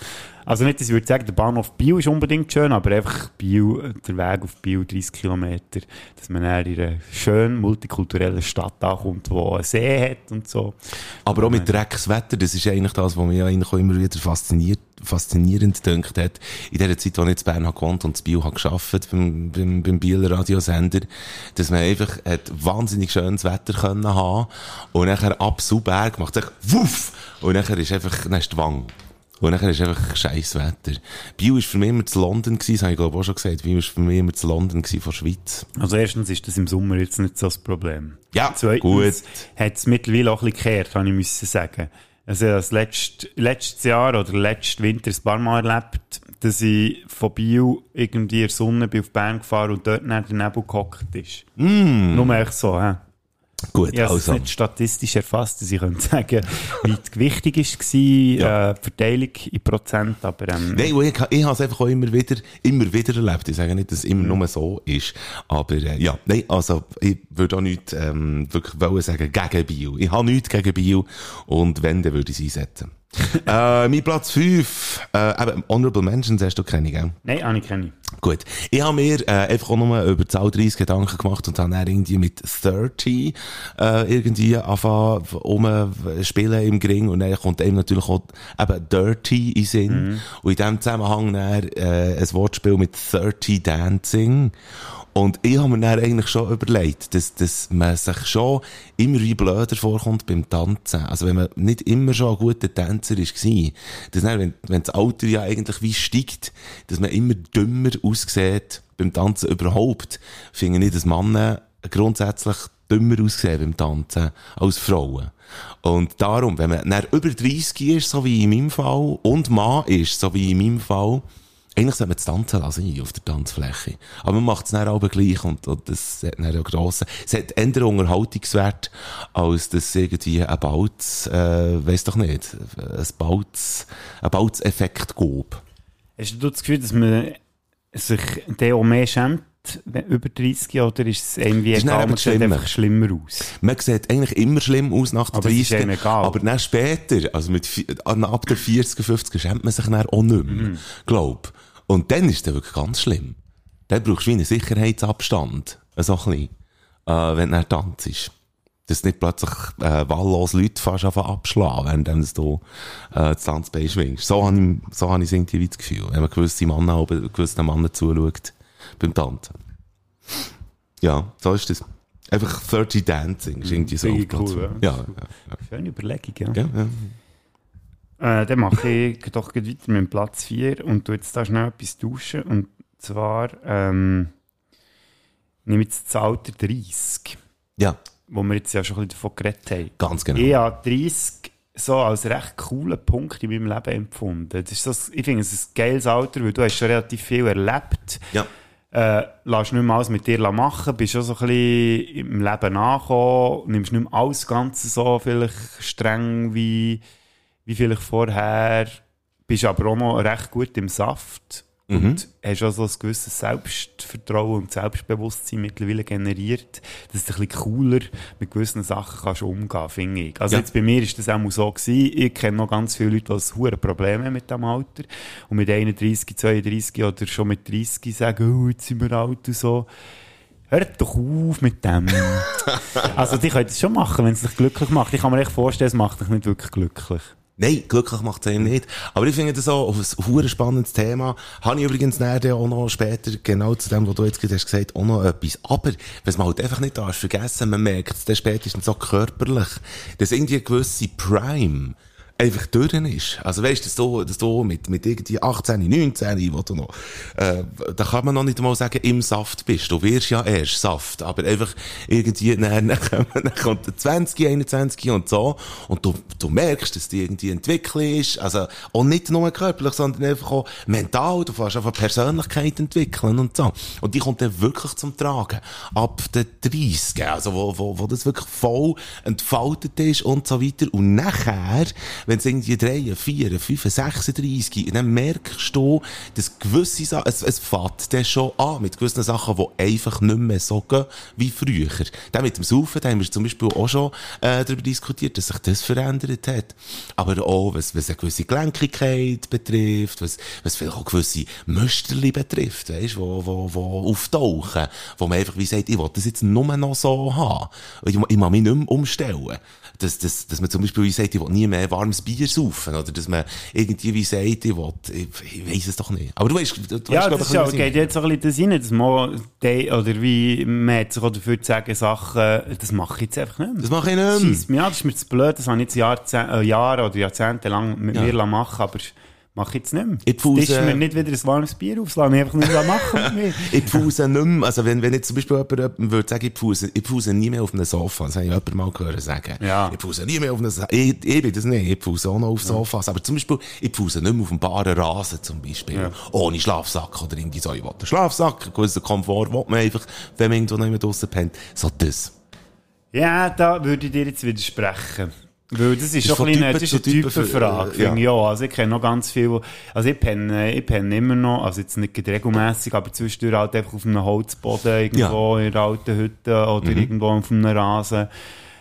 Also nicht, dass ich würde sagen, der Bahnhof Biel ist unbedingt schön, aber einfach Biel, der Weg auf Biel 30 Kilometer, dass man dann in einer schönen multikulturellen Stadt ankommt, die einen See hat und so. Aber auch mit Dreckswetter, das ist eigentlich das, was mich eigentlich auch immer wieder fasziniert, faszinierend dünkt hat. In der Zeit, als ich in Bern gewohnt und in Biel gearbeitet, beim, beim, beim Bieler Radiosender, dass man einfach hat wahnsinnig schönes Wetter können haben und nachher ab Berg macht es wuff und nachher ist einfach, dann ist die Wang. Und nachher ist einfach scheiß Wetter. Biel ist für mich immer zu London gewesen, das habe ich glaube ich auch schon gesagt. Biel ist für mich immer zu London gewesen von der Schweiz. Also erstens ist das im Sommer jetzt nicht so das Problem. Ja, Zweitens gut. hat es mittlerweile auch ein bisschen gekehrt, habe ich müssen sagen. Also das letzte, letztes Jahr oder letzten Winter ein paar Mal erlebt, dass ich von Biel irgendwie in der Sonne bin auf Bern gefahren und dort neben der Nebel gehockt ist. Mm. Nur echt so, hä? Gut, Ich habe es also. nicht statistisch erfasst, dass ich könnte sagen, wie die Gewichtung war, äh, die Verteilung in Prozent, aber ähm, Nein, ich, ich habe es einfach auch immer wieder, immer wieder erlebt. Ich sage nicht, dass es immer nur so ist. Aber, äh, ja, nein, also, ich würde auch nichts, ähm, wirklich wollen sagen, gegen Bio. Ich habe nichts gegen Bio. Und wenn, dann würde ich es einsetzen. äh, mein Platz 5, äh, eben, Honorable Mentions hast du keine, gell? nein, habe ich keine. Gut. Ich habe mir äh, einfach auch nur über die Zahl 30 Gedanken gemacht und dann irgendwie mit 30 äh, irgendwie anfangen umspielen im Gring und dann kommt einem natürlich auch eben Dirty in Sinn. Und in diesem Zusammenhang dann, äh, ein Wortspiel mit 30 Dancing. Und ich habe mir dann eigentlich schon überlegt, dass, dass man sich schon immer wie blöder vorkommt beim Tanzen. Also wenn man nicht immer schon ein guter Tänzer war, dass dann, wenn, wenn das Alter ja eigentlich wie steigt, dass man immer dümmer aussieht beim Tanzen überhaupt, finde ich, dass Männer grundsätzlich dümmer aussehen beim Tanzen als Frauen. Und darum, wenn man dann über 30 ist, so wie in meinem Fall, und Mann ist, so wie in meinem Fall, eigentlich sollte man das Tanzen lassen auf der Tanzfläche. Aber man macht es dann aber gleich und, und das hat dann auch grossen, es hat eher Unterhaltungswert, als dass irgendwie ein Bautz, äh, weiss doch nicht, ein Bautz, ein Bautz-Effekt gab. Hast du das Gefühl, dass man sich der auch mehr schämt, über 30 oder ist es irgendwie ist dann egal, man sieht einfach schlimmer aus? Man sieht eigentlich immer schlimm aus nach der Aber es ist 30. einem egal. Aber dann später, also mit, ab der 40, 50 schämt man sich dann auch nicht mehr. Mhm. Glaub. Und dann ist es wirklich ganz schlimm. Dann brauchst du wie einen Sicherheitsabstand. So ein bisschen. Äh, wenn du dann tanzt. Dass nicht plötzlich, äh, wahllos Leute fast abschlagen, während du, äh, das Tanzbein schwingst. So habe ich, so habe ich irgendwie wie das Gefühl. Wenn man gewisse Männer, gewissen Männern zuschaut, beim Tanzen. Ja, so ist das. Einfach 30 Dancing ist irgendwie so. Cool, fünf. ja. ja, ja, Schöne Überlegung, ja. ja. ja, ja. Äh, dann mache ich doch gleich weiter mit dem Platz 4 und tu jetzt da schnell etwas tauschen. Und zwar ähm, nehme ich jetzt das Alter 30, Ja, wo wir jetzt ja schon ein bisschen davon geredet haben. ganz genau. Ich habe 30 so als recht coolen Punkt in meinem Leben empfunden. Das ist das, ich finde es ist ein geiles Alter, weil du hast schon relativ viel erlebt. Ja. Äh, lässt nicht mehr alles mit dir machen, bist schon so ein bisschen im Leben nachgekommen, nimmst nicht mehr alles Ganze so vielleicht streng wie, wie vielleicht vorher, bist aber auch noch recht gut im Saft Und hast auch so ein gewisses Selbstvertrauen und Selbstbewusstsein mittlerweile generiert, dass du ein bisschen cooler mit gewissen Sachen kannst umgehen, finde ich. Also Ja. jetzt bei mir ist das auch so gewesen. Ich kenne noch ganz viele Leute, die hohe Problem haben mit diesem Alter. Und mit 31, 32 oder schon mit 30 sagen, oh, jetzt sind wir alt und so. Hört doch auf mit dem. also, die können es schon machen, wenn es dich glücklich macht. Ich kann mir echt vorstellen, es macht dich nicht wirklich glücklich. Nein, glücklich macht es eben nicht. Aber ich finde das auch ein spannendes Thema. Habe ich übrigens nachher auch noch später, genau zu dem, was du jetzt gerade hast gesagt, auch noch etwas. Aber, was man halt einfach nicht darf vergessen, man merkt es dann spätestens so körperlich, dass irgendwie eine gewisse Prime einfach durch ist. Also weißt du, dass du mit, mit irgendwie 18, 19, wo du noch, äh, da kann man noch nicht mal sagen, im Saft bist. Du wirst ja erst Saft, aber einfach irgendwie, dann, dann, kommt- dann kommt der 20, 21 und so, und du, du merkst, dass die irgendwie entwickeln ist, also, auch nicht nur körperlich, sondern einfach auch mental, du fährst einfach Persönlichkeit entwickeln und so. Und die kommt dann wirklich zum Tragen. Ab den 30, also, wo, wo, wo das wirklich voll entfaltet ist und so weiter. Und nachher, wenn es irgendwie 3, 4, 5, 36, dann merkst du, dass gewisse Sachen, es, es fängt dann schon an mit gewissen Sachen, die einfach nicht mehr so gehen wie früher. Dann mit dem Saufen, da haben wir zum Beispiel auch schon äh, darüber diskutiert, dass sich das verändert hat. Aber auch, was, was eine gewisse Gelenkigkeit betrifft, was, was vielleicht auch gewisse Müsterli betrifft, weißt, wo, wo, wo auftauchen, wo man einfach wie sagt, ich will das jetzt nur noch so haben. Ich, ich muss mich nicht mehr umstellen. Dass, dass, dass man zum Beispiel wie sagt, ich will nie mehr warmes Bier saufen, oder dass man irgendwie wie sagt, ich will, ich, ich weiss es doch nicht. Aber du weißt, du, du Ja, weißt, das ist ja, geht jetzt so ein bisschen das rein, dass man, de, oder wie, man hat sich auch dafür zu sagen, Sachen, das mache ich jetzt einfach nicht mehr. Das mache ich nicht mehr. An, das ist mir zu blöd, das habe ich jetzt Jahrzehnt, äh, Jahre oder Jahrzehnte lang mit Ja. mir machen, aber mache ich jetzt nicht mehr. Ich Das ist mir nicht wieder ein warmes Bier auf, ich einfach nicht mehr machen. Ich pause nicht mehr, also wenn, wenn jetzt zum Beispiel jemand, würde sagen, ich pause, ich pause nie mehr auf einem Sofa, das habe ich jemand mal gehört sagen. Ja. Ich pause nie mehr auf einem Sofa, ich, ich bin das nicht, ich pause auch noch auf Sofas, aber zum Beispiel, ich pause nicht mehr auf einem baren Rasen zum Beispiel, ohne Schlafsack oder irgendwie so, ich will einen Schlafsack, einen gewissen Komfort, will man einfach, wenn man irgendwo nicht mehr draussen pennt, so das. Ja, da würde ich dir jetzt widersprechen. Weil das ist Ist schon ein bisschen, das ist eine Typen Typenfrage, äh, ja. auch. Also ich kenne noch ganz viel, also ich penne, ich penne immer noch, also jetzt nicht regelmässig, aber zwischendurch halt einfach auf einem Holzboden irgendwo in einer alten Hütte oder Mhm. irgendwo auf einem Rasen.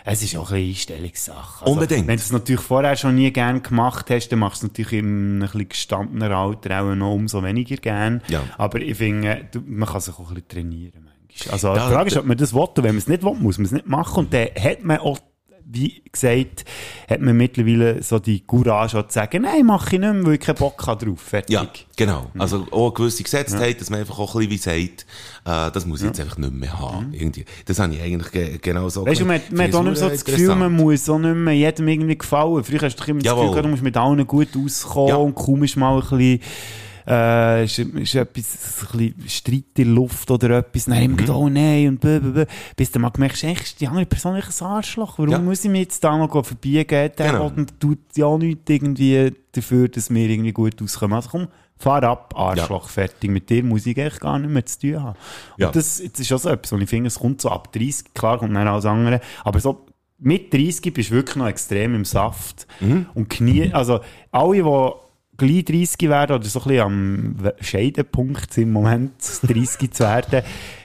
Es ist auch eine Einstellungssache. Also, Unbedingt. Wenn du es natürlich vorher schon nie gern gemacht hast, dann machst du es natürlich einem ein bisschen gestandener Alter auch noch umso weniger gern. Ja. Aber ich finde, man kann sich auch ein bisschen trainieren manchmal. Also Ja, die Frage ist, ob man das will. Und wenn man es nicht will, muss man es nicht machen. Und dann hat man auch, wie gesagt, hat man mittlerweile so die Courage auch zu sagen, nein, mache ich nicht mehr, weil ich keinen Bock habe drauf. Fertig. Ja, genau. Also auch eine gewisse Gesetztheit, dass man einfach auch ein bisschen wie sagt, äh, das muss ich jetzt einfach nicht mehr haben. Irgendwie. Das habe ich eigentlich ge genau so Mhm. Weißt du, man, man hat auch nicht so das Gefühl, man muss auch nicht mehr jedem irgendwie gefallen. Früher hast du doch immer das Jawohl. Gefühl, gehabt, du musst mit allen gut auskommen Ja. und ist mal ein bisschen, äh, ist, ist etwas, ein bisschen Streit in der Luft oder etwas, dann immer gedacht, oh nein, und blah. Bis du mal gemerkt hast, echt, die andere Person ist ein Arschloch. Warum Ja. muss ich mir jetzt da noch vorbeigehen? Der Genau. und tut ja nichts irgendwie dafür, dass wir irgendwie gut auskommen. Also komm, fahr ab, Arschloch, fertig. Mit dir muss ich eigentlich gar nicht mehr zu tun haben. Ja. Und das, das ist auch so etwas, und ich finde, es kommt so ab 30, klar kommt dann alles andere, aber so mit 30 bist du wirklich noch extrem im Saft. Mhm. Und Knie, also alle, die gleich 30 werden oder so ein bisschen am Scheidepunkt sind im Moment, 30 zu werden,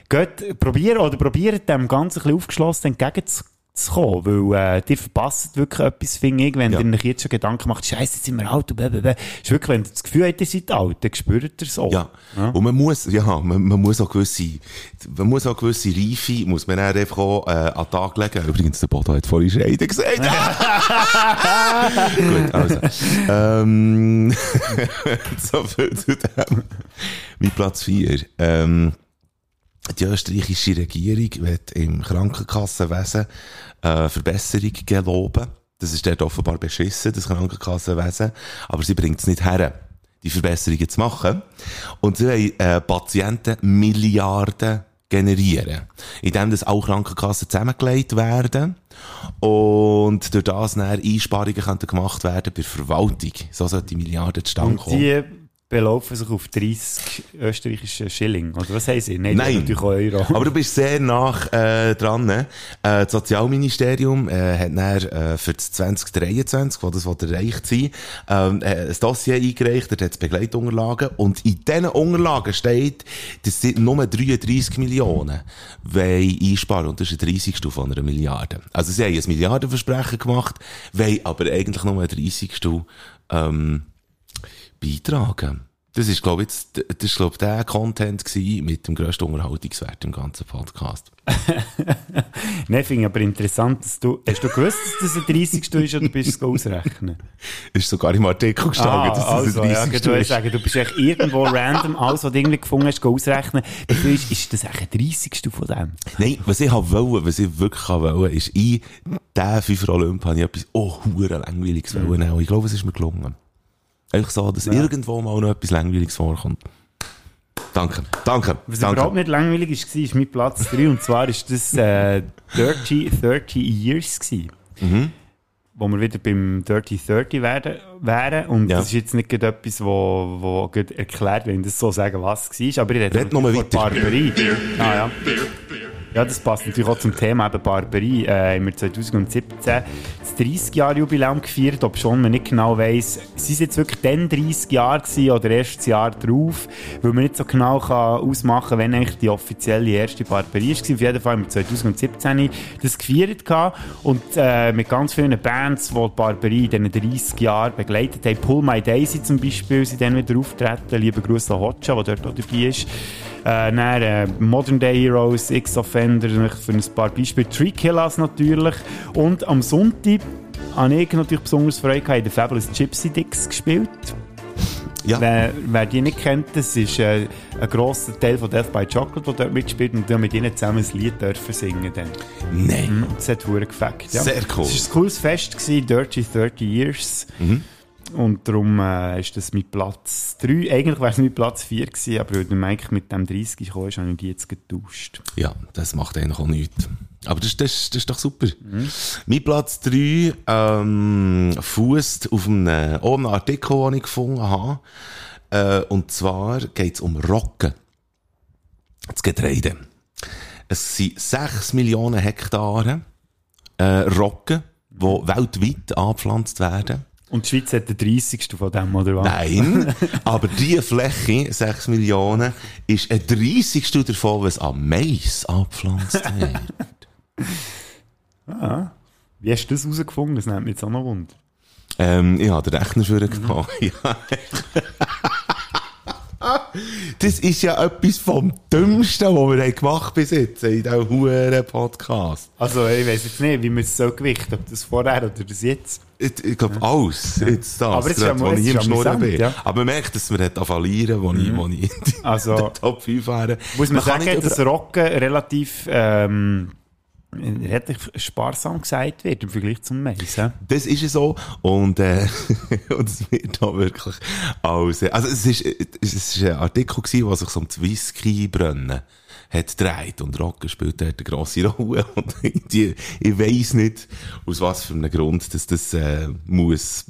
geht, probieren oder probieren dem Ganzen ein bisschen aufgeschlossen entgegenzukommen, weil äh, die verpasst wirklich etwas, finde ich, wenn Ja. ihr euch jetzt schon Gedanken macht, scheiße, jetzt sind wir alt blablabla. Ist wirklich, wenn ihr das Gefühl habt, ihr seid alt, dann spürt ihr es auch. Ja. Und man muss, ja, man, man muss auch gewisse, man muss auch gewisse Reife, muss man dann einfach auch, äh, an den Tag legen. Übrigens, der Bodo hat vorhin Scheiden gesagt. Gut, also, ähm, so viel zu dem. Mein Platz 4. Ähm, die österreichische Regierung wird im Krankenkassenwesen äh, Verbesserung geloben. Das ist dort offenbar beschissen, das Krankenkassenwesen. Aber sie bringt es nicht her, die Verbesserungen zu machen. Und sie wollen äh, Patienten Milliarden generieren. Indem das auch Krankenkassen zusammengelegt werden. Und durch das dann Einsparungen könnten gemacht werden bei der Verwaltung. So sollte die Milliarden zustande kommen. Belaufen sich auf 30 österreichische Schilling. Oder was haben sie? Nein, das Nein. Euro. Aber du bist sehr nach äh, dran. Ne? Äh, das Sozialministerium äh, hat dann, äh, für das 2023, wo das erreicht sein, ähm, äh, ein Dossier eingereicht, dort hat es Begleitunterlagen und in diesen Unterlagen steht, dass sie nur 33 Millionen wollen einsparen und das ist ein 30. von einer Milliarde. Also sie haben ein Milliardenversprechen gemacht, wollen aber eigentlich nur ein 30. Ähm, beitragen. Das ist, glaube ich, jetzt, das ist, glaube ich, der Content mit dem grössten Unterhaltungswert im ganzen Podcast. Nein, finde ich aber interessant, dass du, hast du gewusst, dass das ein 30. ist oder bist du es ausrechnen? Ist sogar im Artikel gestanden, dass das also, ein ja, 30. du ist. sagen, du bist echt irgendwo random, alles, was du irgendwie gefunden hast, ausrechnen. Dafür ist, ist das echt ein 30. von dem? Nein, was ich habe wollen, was ich wirklich wollen, ist, in diesen fünf Olymp habe ich etwas, oh, hure langweiliges Mhm. wollen. Ich glaube, es ist mir gelungen. Einfach so, dass irgendwo mal noch etwas langweiliges vorkommt. Danke, danke, Was danke. überhaupt nicht langweilig war, ist mein Platz 3. Und zwar ist das äh, Dirty 30 Years. Gewesen, Mhm. Wo wir wieder beim Dirty 30 werden, wären. Und Ja. das ist jetzt nicht etwas, wo, wo erklärt, wenn ich das so sagen, was es war. Aber ich rede Red noch mal weiter. Barbarie. Ah, ja. Ja, das passt natürlich auch zum Thema eben Barbarie. Äh, haben wir 2017 das 30-Jahr-Jubiläum gefeiert, ob schon man nicht genau weiss, sind es jetzt wirklich dann 30 Jahre gewesen oder erst das Jahr drauf, weil man nicht so genau kann ausmachen kann, wenn eigentlich die offizielle erste Barbarie war. Auf jeden Fall haben wir 2017 das gefeiert und äh, mit ganz vielen Bands, die die Barbarie in diesen 30 Jahren begleitet haben. Pull My Daisy zum Beispiel sind dann wieder auftreten. Liebe Grüße an Hotcha, der dort auch dabei ist. Äh, dann, äh, Modern Day Heroes, X-Offender, für ein paar Beispiele. Tree Killers natürlich. Und am Sonntag habe ich natürlich besonders Freude gehabt, in den Fabulous Gypsy Dicks gespielt. Ja. Wer, wer die nicht kennt, das ist äh, ein grosser Teil von Death by Chocolate, der dort mitspielt und mit ihnen zusammen ein Lied dürfen singen dann. Nein. Und das hat verdammt gefällt. Ja. Sehr cool. Es war ein cooles Fest, gewesen, Dirty 30 Years. Und darum äh, ist das mein Platz 3. Eigentlich wäre es mein Platz 4 gewesen, aber weil der Mike mit dem 30 gekommen ist, habe ich die jetzt getauscht. Ja, das macht eigentlich auch nichts. Aber das, das, das ist doch super. Mein Platz 3 ähm, fußt auf einem, auch einem Artikel, den ich gefunden habe. Äh, und zwar geht es um Roggen. Das Getreide. Es sind 6 Millionen Hektare äh, Roggen, die weltweit angepflanzt werden. Und die Schweiz hat den 30. von dem, oder was? Nein, aber diese Fläche, 6 Millionen, ist ein 30. davon, was an Mais angepflanzt wird. Wie hast du das herausgefunden? Das nimmt mich jetzt auch noch Wunder. Ähm, ich habe den Rechner für genommen. Das ist ja etwas vom Dümmsten, was wir gemacht bis jetzt in diesem huren Podcast. Also, ich weiß jetzt nicht, wie man es so gewichten, ob das vorher oder das jetzt. Ich, ich glaube, alles. Jetzt das, Aber ist gerade, ja- wo ich im Schnurren bin. ja. Aber man merkt, dass man hat verlieren, wo ich, wo ich in die Also- Top 5 wäre. Muss man, kann sagen, dass über- Rocken relativ ähm, relativ sparsam gesagt wird im Vergleich zum Mais. hä? Das ist es so. Und, äh, und es wird auch wirklich alles, also es ist, es ist ein Artikel gewesen, der sich so um das Whisky-Brennen hat gedreht. Und Rocken spielt dort eine grosse Rolle. Und die, ich weiss nicht, aus was für einem Grund, dass das, äh, muss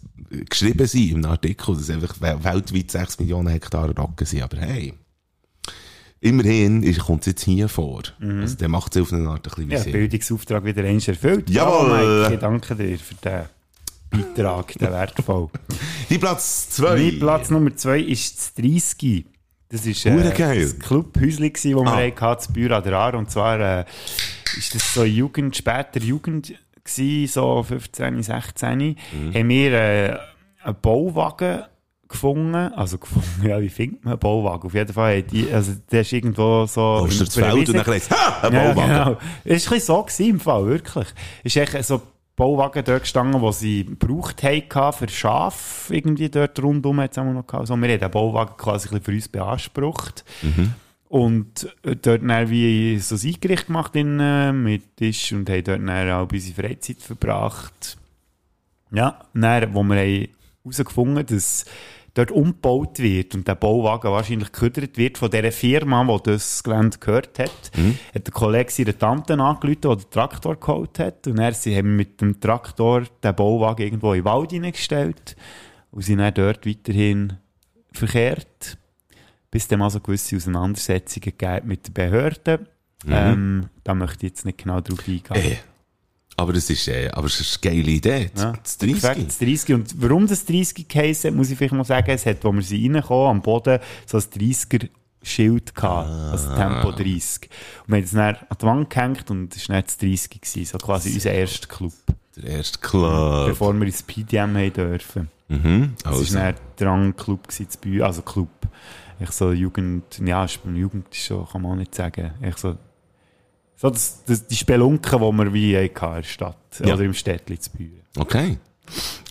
geschrieben sein im Artikel, dass einfach wel- weltweit 6 Millionen Hektar Rocken sind. Aber hey. Immerhin ist- kommt es jetzt hier vor. Also, der macht es auf eine Art ein bisschen wie Ja, Sinn. Bildungsauftrag wieder eins erfüllt. Jawohl. Bravo, Mike. Ich danke dir für den Beitrag, den wertvoll. Die Platz 2. Mein Platz Nummer zwei ist das 30. Das ist äh, geil. das Clubhäuschen, das wir Ah. hatten, das Büro an der Aar. Und zwar äh, ist das so Jugend, später Jugend gewesen, so 15, 16. Mhm. Haben wir äh, einen Bauwagen gefunden. Also gefunden, ja, wie findet man einen Bauwagen? Auf jeden Fall, die, also der ist irgendwo so... Oh, ist in das Feld und dann heisst ha, ein ja, Bauwagen. Genau. Es war ein bisschen so gewesen, im Fall, wirklich. Es ist echt so Bauwagen dort gestanden, die sie gebraucht haben für Schaf irgendwie dort rundum hat es auch noch gehabt. Also wir haben den Bauwagen quasi ein bisschen für uns beansprucht. Und äh, dort dann wie so ein Eingericht gemacht innen mit Tisch und haben dort dann auch unsere Freizeit verbracht. Ja, dann, wo wir haben herausgefunden dass dort umgebaut wird und der Bauwagen wahrscheinlich gehüdert wird von dieser Firma, die das Gelände gehört hat, hat der Kollege seine Tante angerufen, die den Traktor geholt hat und er sie haben mit dem Traktor den Bauwagen irgendwo in den Wald hineingestellt und sind dann dort weiterhin verkehrt, bis dann mal so gewisse Auseinandersetzungen mit den Behörden. Ähm, da möchte ich jetzt nicht genau drauf eingehen. Äh, aber es ist, äh, aber es ist eine geile Idee. Ja. Das 30. Perfekt, das 30. Und warum das 30 geheissen hat, muss ich vielleicht mal sagen, es hat, wo wir sie reinkommen, am Boden, so ein 30er Schild gehabt, also Tempo 30. Und wir haben es dann an die Wand gehängt und es war nicht das 30 gewesen, so quasi unser erster Club, Der erste Club. bevor wir ins PDM haben dürfen. Mhm. Es Also, war dann der Drang-Club gewesen, zu Bühnen, also Club. Ich so Jugend, ja, Jugend ist schon, kann man auch nicht sagen. Ich so, so das, das, die Spelunken, die wir wie hatten in der Stadt, Ja. oder im Städtli zu Bühnen. Okay.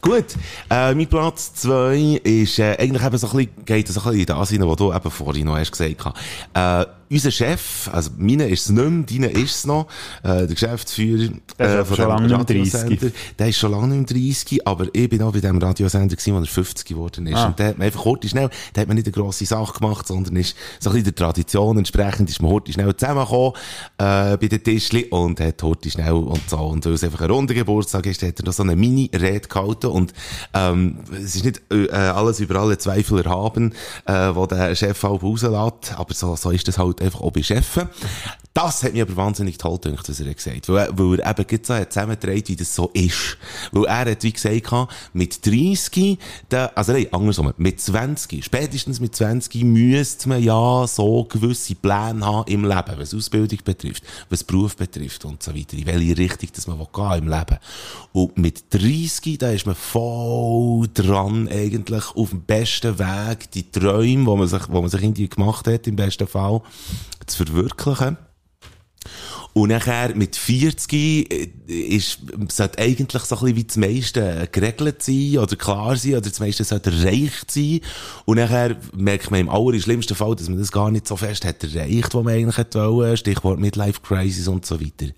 Gut. Äh, mein Platz zwei ist, äh, eigentlich eben so ein bisschen, geht so ein bisschen in das hinein, was du eben vorhin noch hast gesagt hast. Äh, unser Chef, also meine ist es nicht mehr, deine ist es noch, äh, der Geschäftsführer, Der aber schon dem lange nicht mehr 30. Radiosender, der ist schon lange nicht mehr 30, aber ich bin auch bei dem Radiosender gewesen, wo er 50 geworden ist. Ah. Und der hat man einfach kurz schnell, der hat man nicht eine grosse Sache gemacht, sondern ist so ein bisschen der Tradition entsprechend, ist man heute schnell zusammengekommen, äh, bei den Tischli und hat heute schnell und so. Und weil es einfach ein runder Geburtstag ist, hat er noch so eine Mini-Rede gehalten und, ähm, es ist nicht, äh, alles über alle Zweifel erhaben, äh, wo der Chef halb rauslässt, aber so, so ist das halt einfach auch bei Chefen. Das hat mich aber wahnsinnig toll gedacht, was er gesagt hat. Weil, weil er eben gerade so hat zusammengetragen, wie das so ist. Weil er hat wie gesagt, mit 30, der, also nein, andersrum, mit 20, spätestens mit 20 müsste man ja so gewisse Pläne haben im Leben, was Ausbildung betrifft, was Beruf betrifft und so weiter, in welche Richtung dass man gehen im Leben. Und mit 30, da ist man voll dran, eigentlich auf dem besten Weg, die Träume, wo man sich, wo man sich irgendwie gemacht hat, im besten Fall, zu verwirklichen. Und nachher mit 40 äh, ist, sollte eigentlich so ein bisschen wie das meiste geregelt sein oder klar sein oder das meiste sollte erreicht sein. Und nachher merkt man im allerschlimmsten Fall, dass man das gar nicht so fest hat erreicht, was man eigentlich wollen. Stichwort Midlife Crisis und so weiter.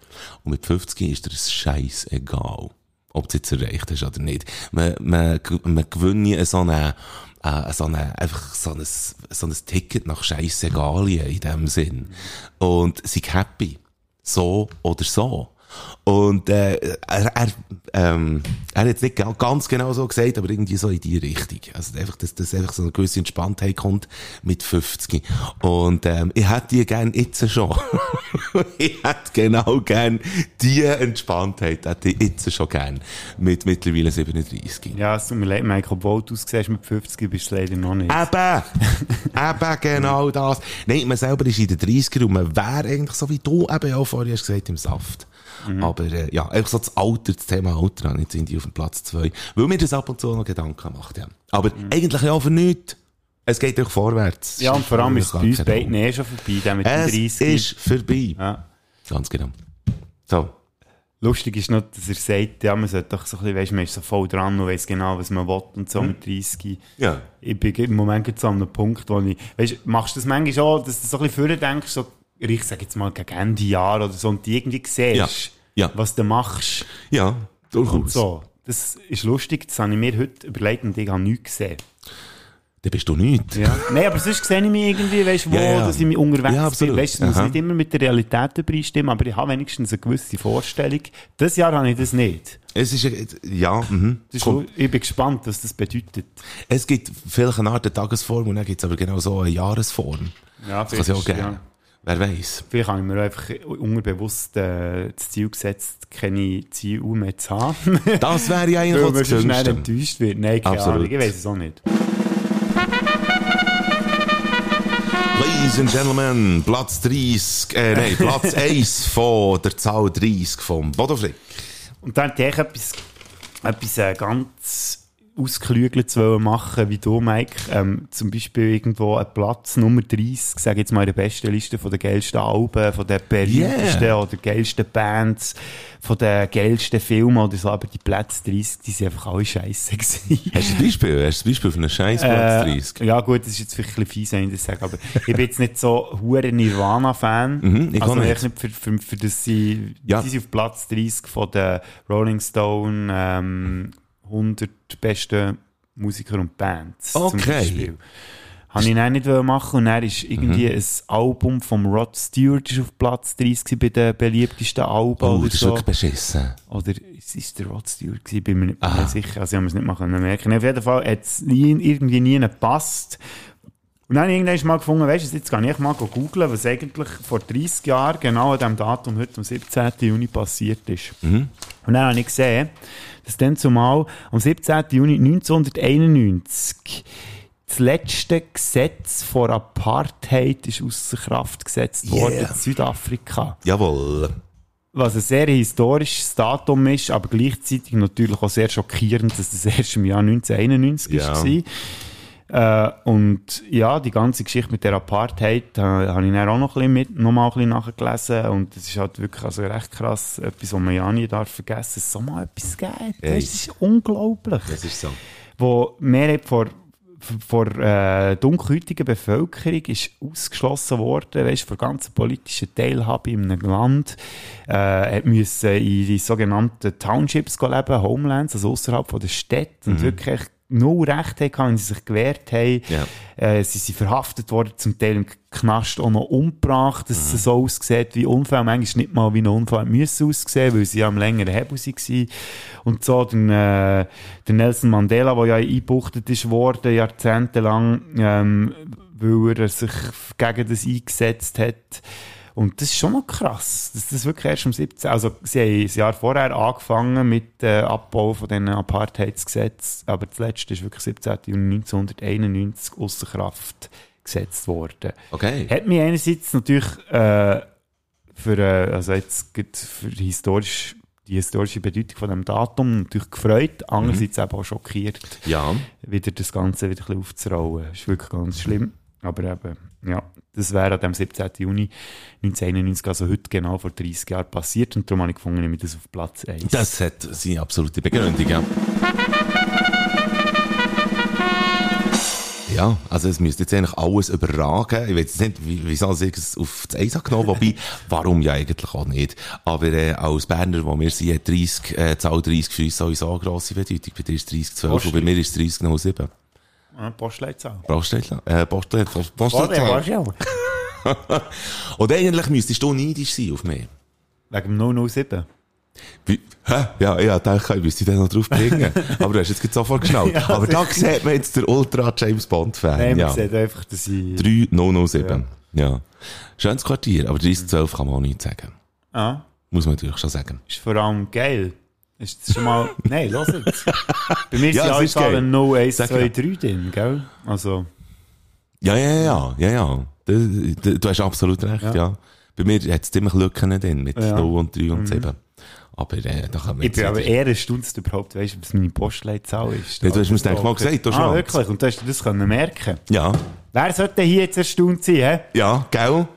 Und mit 50 ist dir das Scheiß egal. Ob du es jetzt erreicht hast oder nicht. Man, man, man gewinnt so eine, äh, so eine, einfach so ein, so ein Ticket nach Scheissegalien in dem Sinn. Und sei happy. So oder so. Und äh, er, er, ähm, er hat jetzt nicht ga- ganz genau so gesagt, aber irgendwie so in die Richtung. Also einfach, dass, dass einfach so eine gewisse Entspanntheit kommt mit 50. Und ähm, ich hätte die gern jetzt schon. ich hätte genau gern die Entspanntheit, hätte ich jetzt schon gern. Mit mittlerweile 37. Ja, es tut mir leid, Michael, obwohl du siehst mit 50 bist du leider noch nicht. Eben! eben genau das. Nein, man selber ist in den 30er und man wäre eigentlich so wie du eben auch vorher hast gesagt, im Saft. Aber äh, ja, einfach so das Alter, das Thema Alter, habe ich jetzt irgendwie auf dem Platz 2. Weil mir das ab und zu noch Gedanken macht, ja. Aber eigentlich ja für nichts. Es geht doch vorwärts. Ja, und vor allem ist es bei uns beiden eh schon vorbei, der mit den Es 30. ist vorbei. Ja. Ganz genau. So. Lustig ist noch, dass er sagt, ja, man sollte doch so ein bisschen, weißt, man ist so voll dran und weiss genau, was man will und so mit 30. Ja. Ich bin im Moment jetzt an einem Punkt, wo ich, weißt, machst du das manchmal schon, dass du so ein bisschen vorher denkst, so, ich sag jetzt mal gegen Ende Jahr oder so, und du irgendwie siehst, Ja. Ja. was du machst Ja, durchaus. und so. Das ist lustig, das habe ich mir heute überlegt und ich habe nichts gesehen. Dann bist du nichts. Ja. Nein, aber sonst sehe ich mich irgendwie, weißt du, wo, Ja, ja. dass ich mich unterwegs Ja, bin. Weißt du, es muss Aha. nicht immer mit der Realität übereinstimmen, aber ich habe wenigstens eine gewisse Vorstellung. Das Jahr habe ich das nicht. Es ist, ja, mhm. Das ist, ich bin gespannt, was das bedeutet. Es gibt vielleicht eine Art Tagesform und dann gibt es aber genau so eine Jahresform. Ja, Das kann es ja auch geben. ja. Wer weiß. Vielleicht habe ich mir einfach unterbewusst äh, das Ziel gesetzt, keine Ziele mehr zu haben. Das wäre ja eigentlich Weil auch man das so schnell Schönste. enttäuscht wird. Nein, keine Absolut. Ahnung, ich weiß es auch nicht. Ladies and Gentlemen, Platz 30, äh, nein, Platz 1 von der Zahl 30 vom Bodo Frick. Und dann hätte ich etwas, etwas äh, ganz ausgeklügeltes wollen machen, wie du, Mike. Ähm, zum Beispiel irgendwo ein Platz Nummer 30, sage jetzt mal in der besten Liste von den geilsten Alben, von den berühmtesten Yeah. oder geilsten Bands, von den geilsten Filmen oder so, aber die Plätze 30, die sind einfach alle scheiße gewesen. Hast du ein Beispiel? Hast du ein Beispiel für einen scheiß Platz Äh, 30? Ja, gut, das ist jetzt vielleicht ein bisschen fies, wenn ich das sage, aber ich bin jetzt nicht so hure Nirvana-Fan. Mhm, ich also nicht. nicht für, für, für das sie, Ja. die sind auf Platz 30 von der Rolling Stone ähm, 100 besten Musiker und Bands. Zum Okay. Beispiel. Habe ich dann nicht machen und dann ist irgendwie Mhm. ein Album vom Rod Stewart ist auf Platz 30 gewesen bei den beliebtesten Alben Oh, oder das ist so. wirklich beschissen. Oder es ist der Rod Stewart gewesen, bin mir nicht Ah. mehr sicher. Also ich habe es nicht können merken. Auf jeden Fall hat es irgendwie nie gepasst. Und dann habe ich irgendwann mal gefunden, weißt du, jetzt kann ich mal googeln, was eigentlich vor 30 Jahren genau an diesem Datum, heute am 17. Juni, passiert ist. Mhm. Und dann habe ich gesehen, dass dann zumal am 17. Juni 1991 das letzte Gesetz vor Apartheid ist außer Kraft gesetzt worden Yeah. in Südafrika. Jawohl. Was ein sehr historisches Datum ist, aber gleichzeitig natürlich auch sehr schockierend, dass das erst im Jahr 1991 Ja. war. Äh, und ja, die ganze Geschichte mit der Apartheid äh, habe ich dann auch noch ein bisschen mit, noch mal ein bisschen nachgelesen und es ist halt wirklich also recht krass, etwas, was man ja nie darf vergessen, dass es so mal etwas gibt. Hey. Das ist unglaublich. Das ist so. Wo Mehrheit vor vor äh, dunkelhäutigen Bevölkerung ist ausgeschlossen worden, weißt, von der ganzen politischen Teilhabe in einem Land, äh, hat müssen in die sogenannten Townships leben, Homelands, also außerhalb von der Stadt und wirklich echt null Recht hatten, wenn sie sich gewehrt haben. Ja. Äh, sie sind verhaftet worden, zum Teil im Knast auch noch umgebracht, dass es so aussieht wie Unfall. Manchmal nicht mal wie ein Unfall müssen aussehen, weil sie ja am längeren Hebel waren. Und so, dann, äh, der Nelson Mandela, der ja eingebuchtet ist worden, jahrzehntelang, ähm, weil er sich gegen das eingesetzt hat. Und das ist schon noch krass, dass das wirklich erst am 17. Also, sie haben ein Jahr vorher angefangen mit äh, Abbau von diesen Apartheidsgesetzen, aber das letzte ist wirklich 17. Juni 1991 außer Kraft gesetzt worden. Okay. Hat mich einerseits natürlich äh, für, äh, also jetzt für historisch, die historische Bedeutung von dem Datum natürlich gefreut, andererseits eben auch schockiert, Ja. wieder das Ganze wieder ein bisschen aufzurollen. Das ist wirklich ganz schlimm. Aber eben, ja, das wäre an dem 17. Juni 1991, also heute genau vor 30 Jahren passiert und darum habe ich gefunden, ich das auf Platz 1. Das hat seine absolute Begründung, ja. Ja, also es müsste jetzt eigentlich alles überragen. Ich weiß nicht, wie, wieso ich es auf das Eis genommen wobei, warum ja eigentlich auch nicht. Aber äh, als Berner, wo wir sind, hat 30, äh, Zahl 30 für uns sowieso eine grosse Bedeutung. Bei dir ist 30, 12 und bei mir ist 30, 07. Ah, Postleitzahl. Postleitzahl. Äh, Postleitzahl. Postleitzahl. Und eigentlich müsstest du neidisch sein auf mich. Wegen dem 007. Wie, hä? Ja, ja, denke, ich müsste dich noch drauf bringen. Aber du hast jetzt sofort geschnallt. Ja, Aber da sieht man jetzt der Ultra James Bond Fan. Nein, man ja. sieht einfach, dass ich... 3007. Ja. Schönes Quartier, aber 3012 kann man auch nicht sagen. Ah, Muss man natürlich schon sagen. ist vor allem geil. Ist das schon mal... Nein, los jetzt. Bei mir Ja, sind es alle. Zahlen 0, 1, Sag 2, ja. 3 drin, gell? Also... Ja, ja, ja, ja, ja. Du, du, du hast absolut recht, ja. Ja. Bei mir hat es ziemlich Lücken drin, mit Ja. Mhm. 0 und 3 und 7. Aber äh, da kann man Ich bin aber eher erstaunt, überhaupt weißt, was meine Postleitzahl ist. Ja, du hast mir's eigentlich mal gesagt, du Ah, Schwanz. wirklich? Und du hast das können merken Ja, Wer sollte hier jetzt erstaunt sein, hä? ja, gell?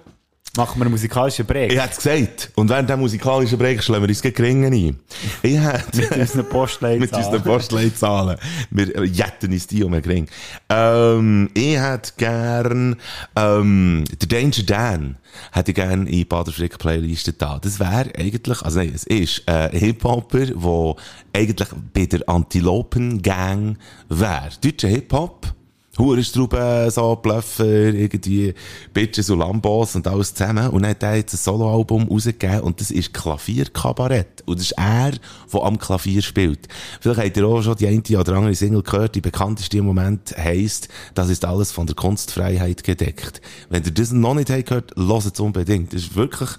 Machen wir einen musikalischen Break. Ich hätte es gesagt. Und während dem musikalischen Break schlagen wir uns gegen Ringen ein. Ich hätte... Mit unseren Postleitzahlen. mit unseren Postleitzahlen. Wir jetten uns die um den Ring. Ähm, ich hätte gern, ähm, der Danger Dan hätte ich gern in Baderfrick Playliste da. Das wäre eigentlich, also nein, es ist ein Hip-Hopper, der eigentlich bei der Antilopen Gang wäre. Deutscher Hip-Hop. Hurenstrauben, so Blöffer, irgendwie Bitches und Lambos und alles zusammen. Und dann hat er jetzt ein Soloalbum rausgegeben und das ist Klavierkabarett. Und das ist er, der am Klavier spielt. Vielleicht habt ihr auch schon die eine oder andere Single gehört, die bekannteste im Moment heisst, das ist alles von der Kunstfreiheit gedeckt. Wenn ihr das noch nicht habt gehört, hört es unbedingt. Das ist wirklich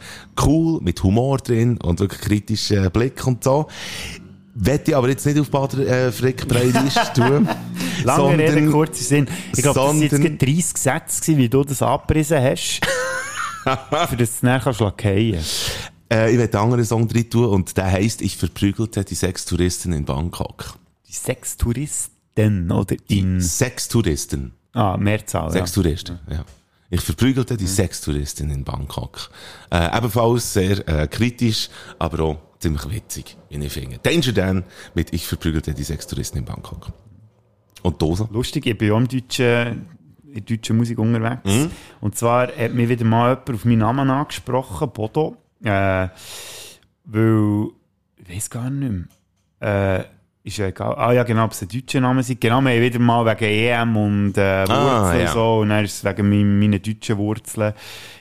cool, mit Humor drin und wirklich kritischer Blick und so. Wette aber jetzt nicht auf Bader äh, Frick Playlist tun. Lange Rede, sondern- kurzer Sinn. Ich glaube, das waren jetzt sondern- gerade 30 Sätze, wie du das abgerissen hast. für das du nachher lackieren. Äh, ich werde einen anderen Song drin tun und der heisst Ich verprügelte die Sextouristen in Bangkok. Die Sextouristen, oder in... Sextouristen. Ah, Mehrzahl, ja. Sextouristen, ja. Ich verprügelte die Sextouristin in Bangkok. Äh, ebenfalls sehr äh, kritisch, aber auch ziemlich witzig, wie ich finde. Danger Dan mit Ich verprügelte die Sextouristin in Bangkok. Und Dose? Lustig, ich bin ja im deutschen, in deutscher Musik unterwegs. Mhm. Und zwar hat mir wieder mal jemand auf meinen Namen angesprochen, Bodo. Äh, weil, ich weiß gar nicht mehr. Äh, Ist ja egal. Ah ja, genau, ob es ein deutscher Name sind. Genau, wir haben wieder mal wegen EM und äh, Wurzeln Ah, ja. und so. Und dann ist es wegen meinen, meinen deutschen Wurzeln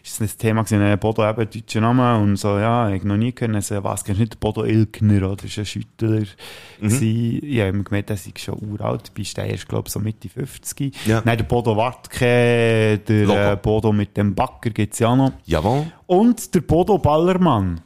ist es ein Thema gewesen. Äh, Bodo eben, deutscher Name. Und so, ja, ich noch nie können. So, was, kennst du nicht Bodo Ilgner, oder? Das ist ein Schüttler. Mhm. Ich habe immer gemerkt, dass ich schon uralt bin. Der ist, glaube ich, so Mitte 50. Ja. Nein, der Bodo Wartke, der äh, Bodo mit dem Backer gibt's ja noch. Jawohl. Und der Bodo Ballermann.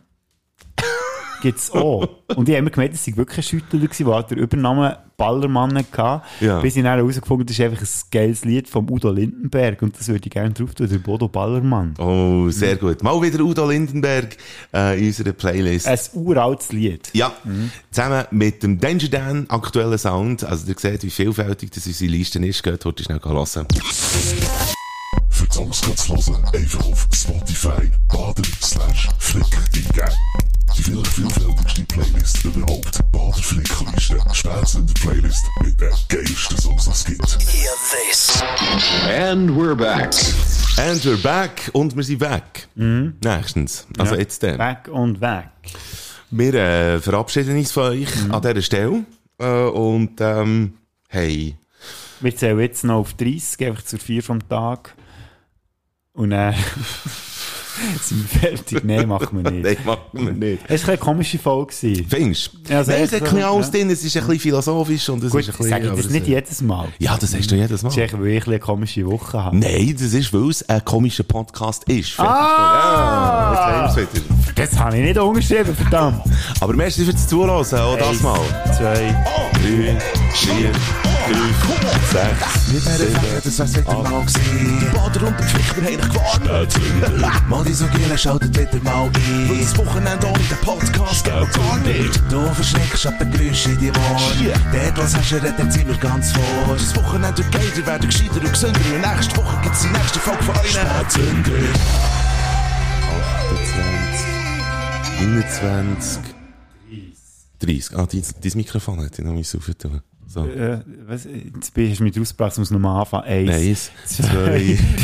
Gibt's auch. Und ich habe immer gemerkt, es sei wirklich Schüttler der halt den Übernamen Ballermann hatte. Ja. Bis ich dann herausgefunden habe, das ist einfach ein geiles Lied von Udo Lindenberg. Und das würde ich gerne drauf tun, der Bodo Ballermann. Oh, sehr gut. Mal wieder Udo Lindenberg äh, in unserer Playlist. Ein uraltes Lied. Ja, zusammen mit dem Danger Dan aktuellen Sound. Also, ihr seht, wie vielfältig das unsere Liste ist. Geht heute schnell hören. Songs zu hören, einfach auf Spotify baden slash flick eingeben. Die vielleicht vielfältigste Playlist überhaupt. Bader Flickliste. Spätzünder Playlist mit den geilsten Songs, die es gibt. Hear this. And we're back. And we're back. Und wir sind weg. Nächstens. Also Ja. jetzt dann. Weg und weg. Wir äh, verabschieden uns von euch Mhm. an dieser Stelle. Äh, und, ähm, hey. Wir zählen jetzt noch auf 30, einfach zur 4 vom Tag. Und dann sind wir fertig. Nein, machen wir nicht. Nein, machen wir nicht. Es war eine komische Folge. gewesen. Findest du? Also Nein, es hat ein alles drin. Es ist ein bisschen philosophisch und es Gut, ist ein ich bisschen... sage aber das nicht jedes Mal. Ja, das hast du jedes Mal. Das ist echt, weil ich eine komische Woche habe. Nein, das ist, weil es ein komischer Podcast ist. Fertig. Ah! Ja, jetzt haben wir es wieder. Das habe ich nicht unterschrieben, verdammt. Aber merci fürs Zuhören, auch das mal. Zwei. Drei, vier, fünf, sechs, Wir werden sagen, das wär's wieder mal gewesen. Die Bader und die Pflichter haben dich gewarnt. Mal die so Giele schaltet wieder mal ein. Das Wochenende ohne den Podcast geht gar nicht. Du verschreckst ab den Geräuschen in die Ohren. Dort, was hast du, redet sind wir ganz vor. Das Wochenende wird geiler, werden gescheiter und gesünder. Und nächste Woche gibt's die nächste Folge von euch. Spätzünder. 29, 30. Ah, dein, dein Mikrofon hätte ich noch aufhören. So. Äh, was, jetzt bin- du mich rausgebracht, muss nochmal anfangen. Eins, Eins, zwei,